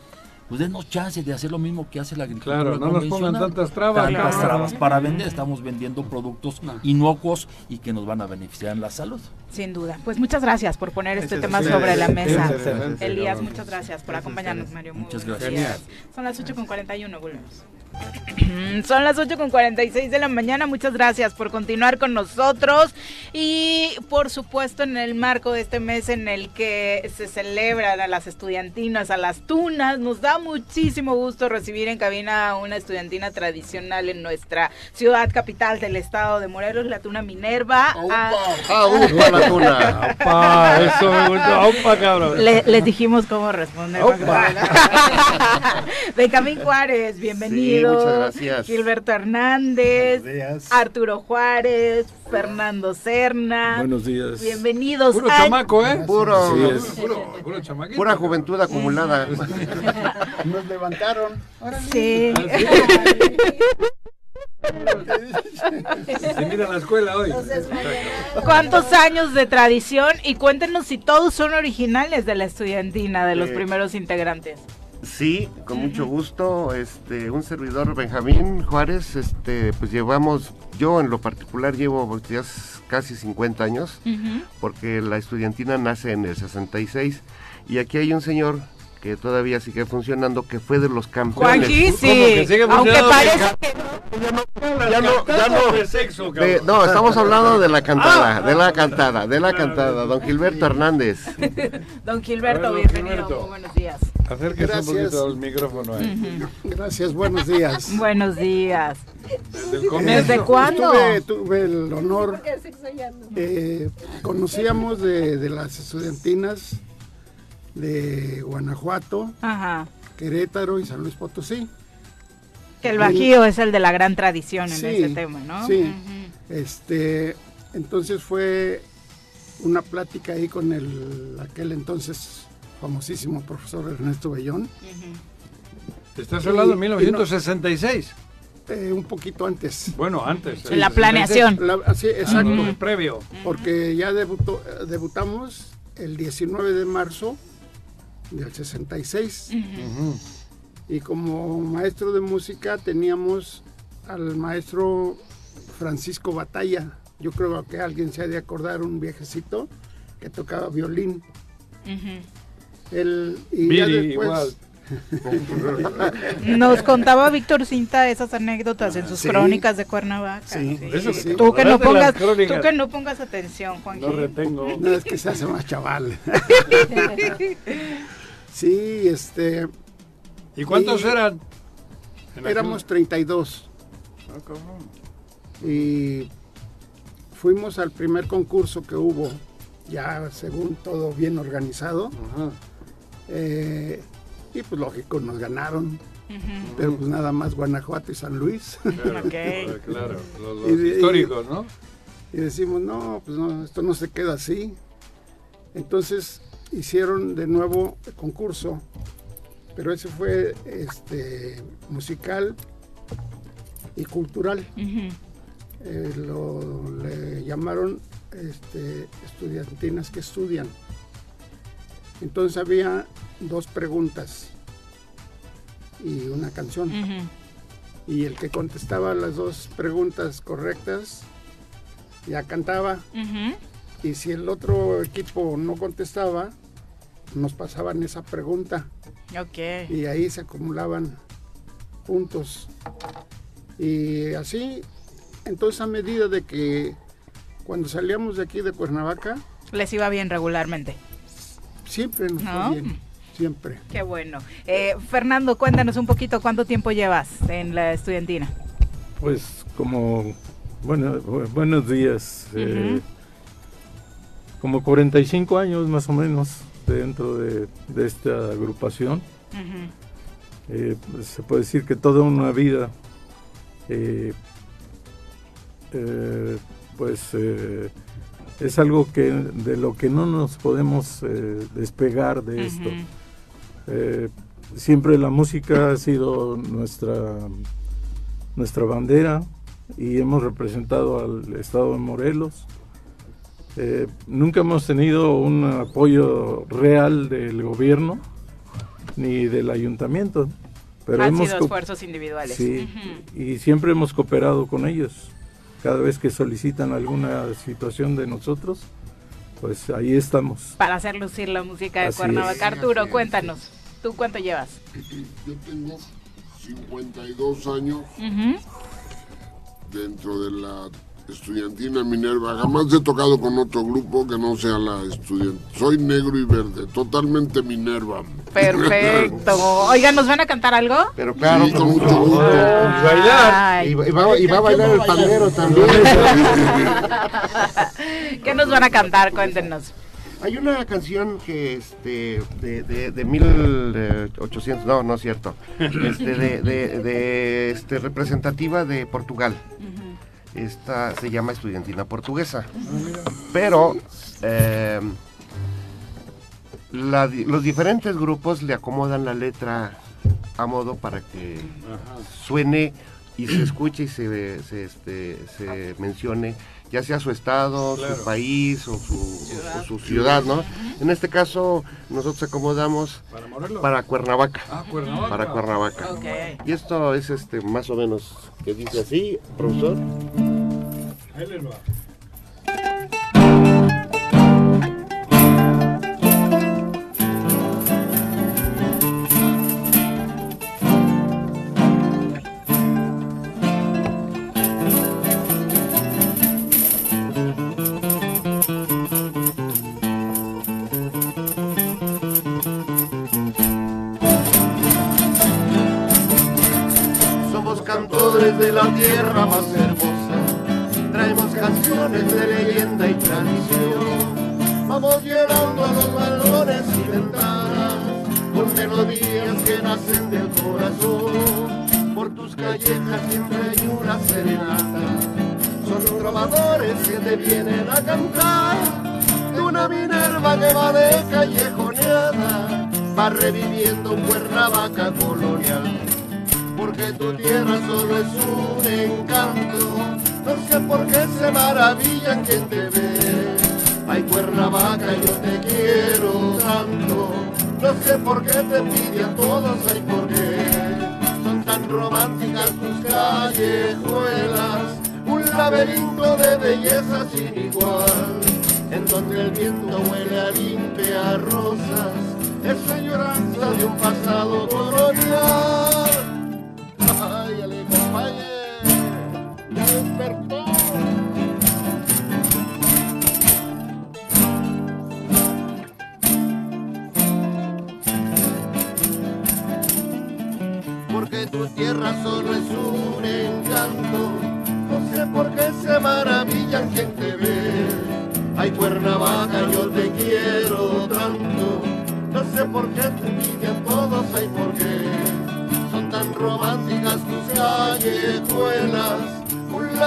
pues denos chance de hacer lo mismo que hace la agricultura Claro, no nos pongan tantas trabas. Tantas trabas para vender. Estamos vendiendo productos No. inocuos y que nos van a beneficiar en la salud. Sin duda. Pues muchas gracias por poner este Gracias tema sobre la mesa. Sí, sí, Elías, muchas gracias por acompañarnos. Mario. Muy Muchas gracias. Son las 8 con 41, volvemos. Son las 8 con 46 de la mañana. Muchas gracias por continuar con nosotros. Y por supuesto, en el marco de este mes en el que se celebran a las estudiantinas, a las tunas, nos da muchísimo gusto recibir en cabina a una estudiantina tradicional en nuestra ciudad capital del estado de Morelos, la tuna Minerva. A- ¡Ah, <laughs> upa la tuna! ¡Opa! Eso me gustó. ¡Opa, cabrón! Le- les dijimos cómo responder. <laughs> Benjamín Juárez, bienvenido. Sí, muchas gracias. Gilberto Hernández, Buenos días. Arturo Juárez, Fernando Serna. Buenos días. Bienvenidos. Puro a- chamaco, ¿eh? Puro, Sí, puro, puro pura juventud acumulada. <laughs> Nos levantaron. Sí. Se mira la escuela hoy. ¿Cuántos años de tradición? Y cuéntenos si todos son originales de la estudiantina, de los Eh, primeros integrantes. Sí, con mucho gusto. Este, un servidor Benjamín Juárez, este, pues llevamos, yo en lo particular llevo ya casi 50 años, porque la estudiantina nace en el 66 y aquí hay un señor que todavía sigue funcionando, que fue de los campeones. Juanji, ¿Cómo que sí. sigue Aunque parece que Ya no, ya no. de sexo, De- no, estamos hablando de la cantada, de la cantada, de la cantada, don Gilberto Hernández. <laughs> Don Gilberto, bienvenido. Muy buenos días. Acérquese un Gracias. poquito al micrófono. ahí. Gracias, buenos días. <laughs> Buenos días. Desde el comienzo. ¿Desde cuándo? Tuve, tuve el honor, eh, conocíamos de, de las estudiantinas de Guanajuato, Ajá. Querétaro y San Luis Potosí. Que el Bajío es el de la gran tradición en Sí, ese tema, ¿no? sí. Este, entonces fue una plática ahí con el aquel entonces famosísimo profesor Ernesto Bellón, Estás hablando de Y- y no- 1966. eh, un poquito antes. Bueno, antes. En la planeación. La- sí, exacto. Ah, previo. porque ya debutó- debutamos el 19 de marzo del 66 y como maestro de música teníamos al maestro Francisco Batalla yo creo que alguien se ha de acordar, un viejecito que tocaba violín. Él, y ya Viri, después, igual. <laughs> Nos contaba Víctor Cinta esas anécdotas en sus Sí. crónicas de Cuernavaca. Sí, Sí. eso sí. Tú que no pongas, las crónicas. tú que no pongas atención, Juan. No retengo. <laughs> No, es que se hace más chaval. <laughs> sí, este, ¿Y cuántos Y- eran? Éramos 32 Ah, y fuimos al primer concurso que hubo, ya según todo bien organizado. Ajá. Eh, y pues lógico, nos ganaron. Pero pues nada más Guanajuato y San Luis. <laughs> Claro, Ok. claro, los, los Y de- y- históricos, ¿no? y decimos, no, pues no, esto no se queda así. Entonces hicieron de nuevo el concurso, pero ese fue este, musical y cultural. Eh, lo, le llamaron este, estudiantinas que estudian. Entonces había dos preguntas y una canción. Y el que contestaba las dos preguntas correctas ya cantaba. Y si el otro equipo no contestaba, nos pasaban esa pregunta. Y ahí se acumulaban puntos. Y así, entonces a medida de que cuando salíamos de aquí de Cuernavaca, Les iba bien regularmente. Siempre nos ¿No? fue bien. Siempre. Qué bueno. Eh, Fernando, cuéntanos un poquito cuánto tiempo llevas en la estudiantina. Pues como, bueno, bu- buenos días. eh, como 45 años más o menos dentro de, de esta agrupación. Eh, pues, se puede decir que toda una vida, eh, eh, pues eh, es algo que de lo que no nos podemos eh, despegar de esto. Eh, siempre la música ha sido nuestra nuestra bandera y hemos representado al estado de Morelos. Eh, nunca hemos tenido un apoyo real del gobierno ni del ayuntamiento, pero Han hemos sido esfuerzos individuales. Sí, y siempre hemos cooperado con ellos. Cada vez que solicitan alguna situación de nosotros, pues ahí estamos. Para hacer lucir la música de Así Cuernavaca. es. Arturo, cuéntanos. ¿Tú cuánto llevas? Yo tengo 52 años Ujú. dentro de la estudiantina Minerva. Jamás he tocado con otro grupo que no sea la estudiante. Soy negro y verde, totalmente Minerva. Perfecto. <laughs> Oigan, ¿nos van a cantar algo? Pero claro, Sí, con mucho gusto. Ay. Y, va- y va, y va a bailar el pandero también. <laughs> ¿Qué nos van a cantar? Cuéntenos. Hay una canción que este de, de, de 1800, no, no es cierto, este, de, de, de, este, representativa de Portugal. Esta se llama Estudiantina Portuguesa. Pero eh, la los diferentes grupos le acomodan la letra a modo para que suene y se escuche y se, se, este, se mencione ya sea su estado, Claro. su país o su, o su ciudad, ¿no? En este caso nosotros acomodamos ¿Para Cuernavaca. Ah, Cuernavaca. Para Cuernavaca. Y esto es este más o menos que dice así, profesor. Ahí les va. Tierra más hermosa, traemos canciones de leyenda y tradición. Vamos llenando los balones y ventanas con melodías que nacen del corazón. Por tus callejas siempre hay una serenata, son trovadores que te vienen a cantar. De una Minerva que va de callejoneada, va reviviendo Cuernavaca colonial porque tu tierra solo es un encanto. No sé por qué se maravillan quien te ve. Ay, Cuernavaca, yo te quiero tanto. No sé por qué te envidian todos, ay, por qué. Son tan románticas tus callejuelas. Un laberinto de belleza sin igual, en donde el viento huele a limpia rosas, es añoranza de un pasado colonial. Porque tu tierra solo es un encanto. No sé por qué se maravillan quien te ve. Ay, Cuernavaca, yo te quiero tanto. No sé por qué te envidian todos, ay, por qué. Son tan románticas tus callejuelas.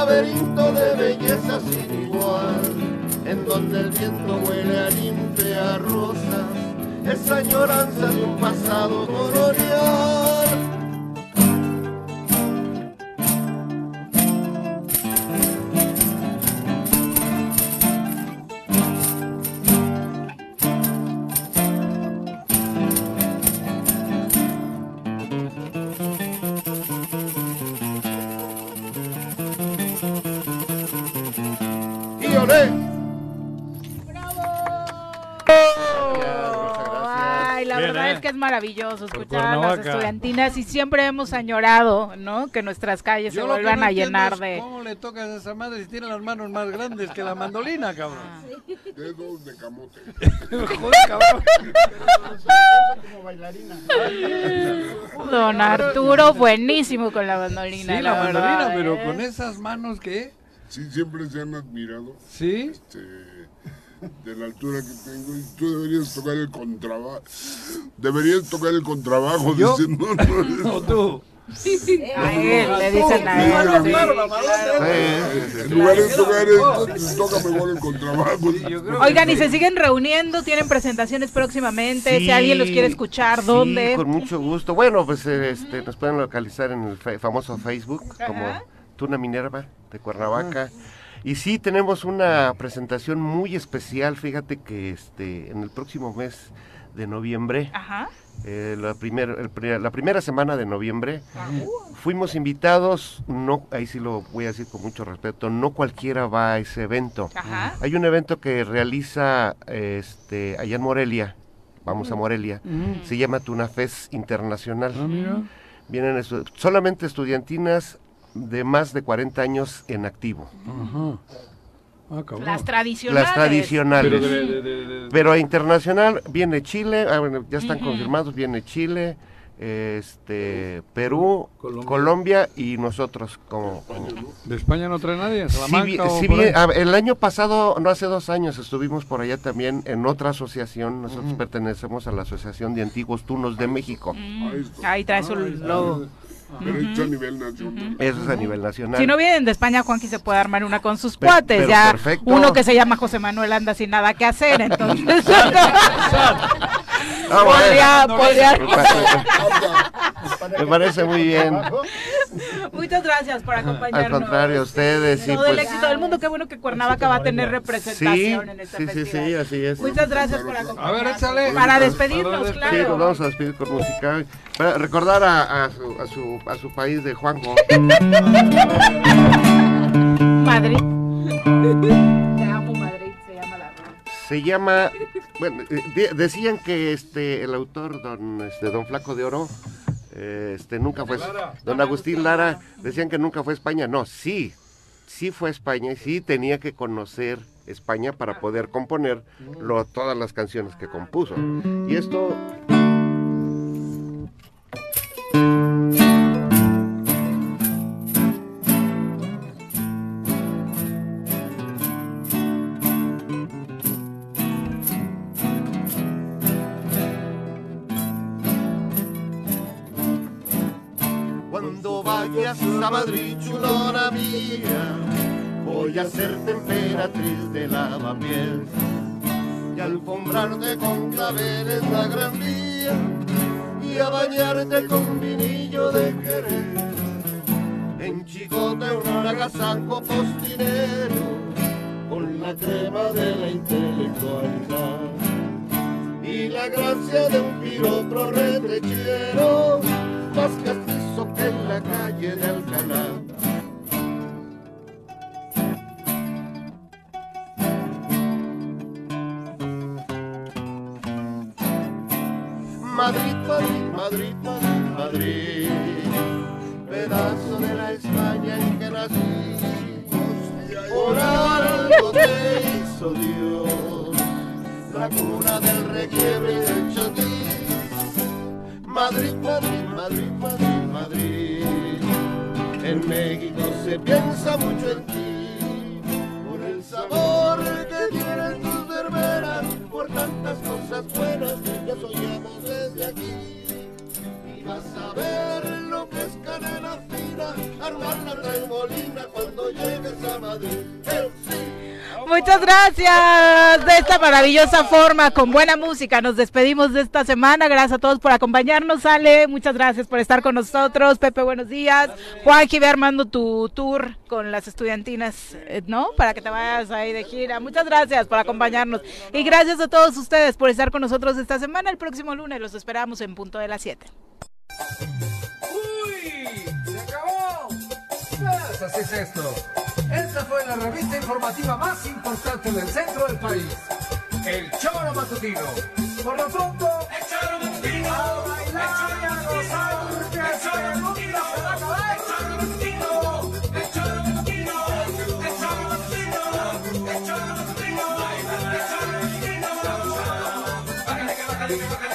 Laberinto de belleza sin igual. En donde el viento huele a limpia rosas. Es añoranza de un pasado colonial. Maravilloso escuchar a las estudiantinas y siempre hemos añorado, ¿no? Que nuestras calles se Yo vuelvan no a llenar de... ¿Cómo le tocas a esa madre si tiene las manos más grandes que la mandolina, cabrón? Dedos de camote. <laughs> Joder, cabrón. Como bailarina. Don Arturo, buenísimo con la bandolina. Sí, la mandolina, verdad, pero ¿eh? con esas manos que... Sí, siempre se han admirado. ¿Sí? Este, de la altura que tengo. Y tú deberías tocar el contrabajo. Deberías tocar el contrabajo. ¿Yo? Dicen, no, no, <laughs> O tú. A él, le dicen a él. Claro, sí, claro, claro. En lugar de tocar esto, toca mejor el contrabajo. Oigan, y se siguen reuniendo, tienen presentaciones próximamente, si Sí, alguien los quiere escuchar, ¿dónde? Sí, con mucho gusto. Bueno, pues eh, este, nos pueden localizar en el famoso Facebook como. Tuna Minerva de Cuernavaca. Y sí, tenemos una presentación muy especial, fíjate que este en el próximo mes de noviembre, Ajá. eh, la, primer- el la primera semana de noviembre, fuimos invitados, no, ahí sí lo voy a decir con mucho respeto, no cualquiera va a ese evento. Ajá. Hay un evento que realiza este allá en Morelia, vamos a Morelia, Mm. se llama Tunafest Internacional. Ah, mira. Vienen estu- solamente estudiantinas de más de 40 años en activo. Ajá. Ah. Las tradicionales. Las tradicionales. Pero de- de- de- de- Pero a internacional viene Chile, ah, bueno, ya están confirmados, viene Chile, este Perú, Colombia. Colombia, y nosotros como... como- ¿De España no trae nadie? Sí, ¿Salamanca vi- o sí por vi- ahí? a ver, el año pasado, no hace dos años, estuvimos por allá también en otra asociación. Nosotros pertenecemos a la Asociación de Antiguos Tunos de México. Ahí trae su logo. Pero esto a nivel nacional. Eso es a nivel nacional. Si no vienen de España, Juanqui se puede armar una con sus cuates. pero ya perfecto. uno que se llama José Manuel anda sin nada que hacer, entonces <laughs> Ah, podría, bueno. podría- Me pa- Me parece muy bien. Muchas gracias por acompañarnos. Al contrario, ustedes. Sí, Todo el pues, éxito del mundo, qué bueno que Cuernavaca va a tener sí, representación en este sí, sí, festival. sí, así es. Muchas gracias por acompañarnos. A ver, échale. Para despedirnos, Sí, claro. nos vamos a despedir con música. Para recordar a, a su, a, su, a su país de Juanjo. Madrid, Se llama, bueno, eh, de- decían que este el autor don este don Flaco de Oro este nunca fue don Agustín Lara decían que nunca fue a España. No, sí. Sí fue a España y sí tenía que conocer España para poder componer lo- todas las canciones que compuso. Y esto maravillosa forma, con buena música. Nos despedimos de esta semana. Gracias a todos por acompañarnos, Ale. Muchas gracias por estar con nosotros. Pepe, buenos días. Juanji, ve armando tu tour con las estudiantinas, eh, ¿no? Para que te vayas ahí de gira. Muchas gracias por acompañarnos. Y gracias a todos ustedes por estar con nosotros esta semana. El próximo lunes los esperamos en punto de las 7. ¡Uy! ¡Se acabó! Pues así es esto. Esta fue la revista informativa más importante del centro del país. El Choro Matutino. Por lo pronto, el Choro Matutino. A bailar y a gozar, porque el Choro Matutino se va a acabar. El Choro Matutino. El Choro Matutino. El Choro Matutino. El Choro Matutino. El Choro Matutino. Bájale que bájale que bájale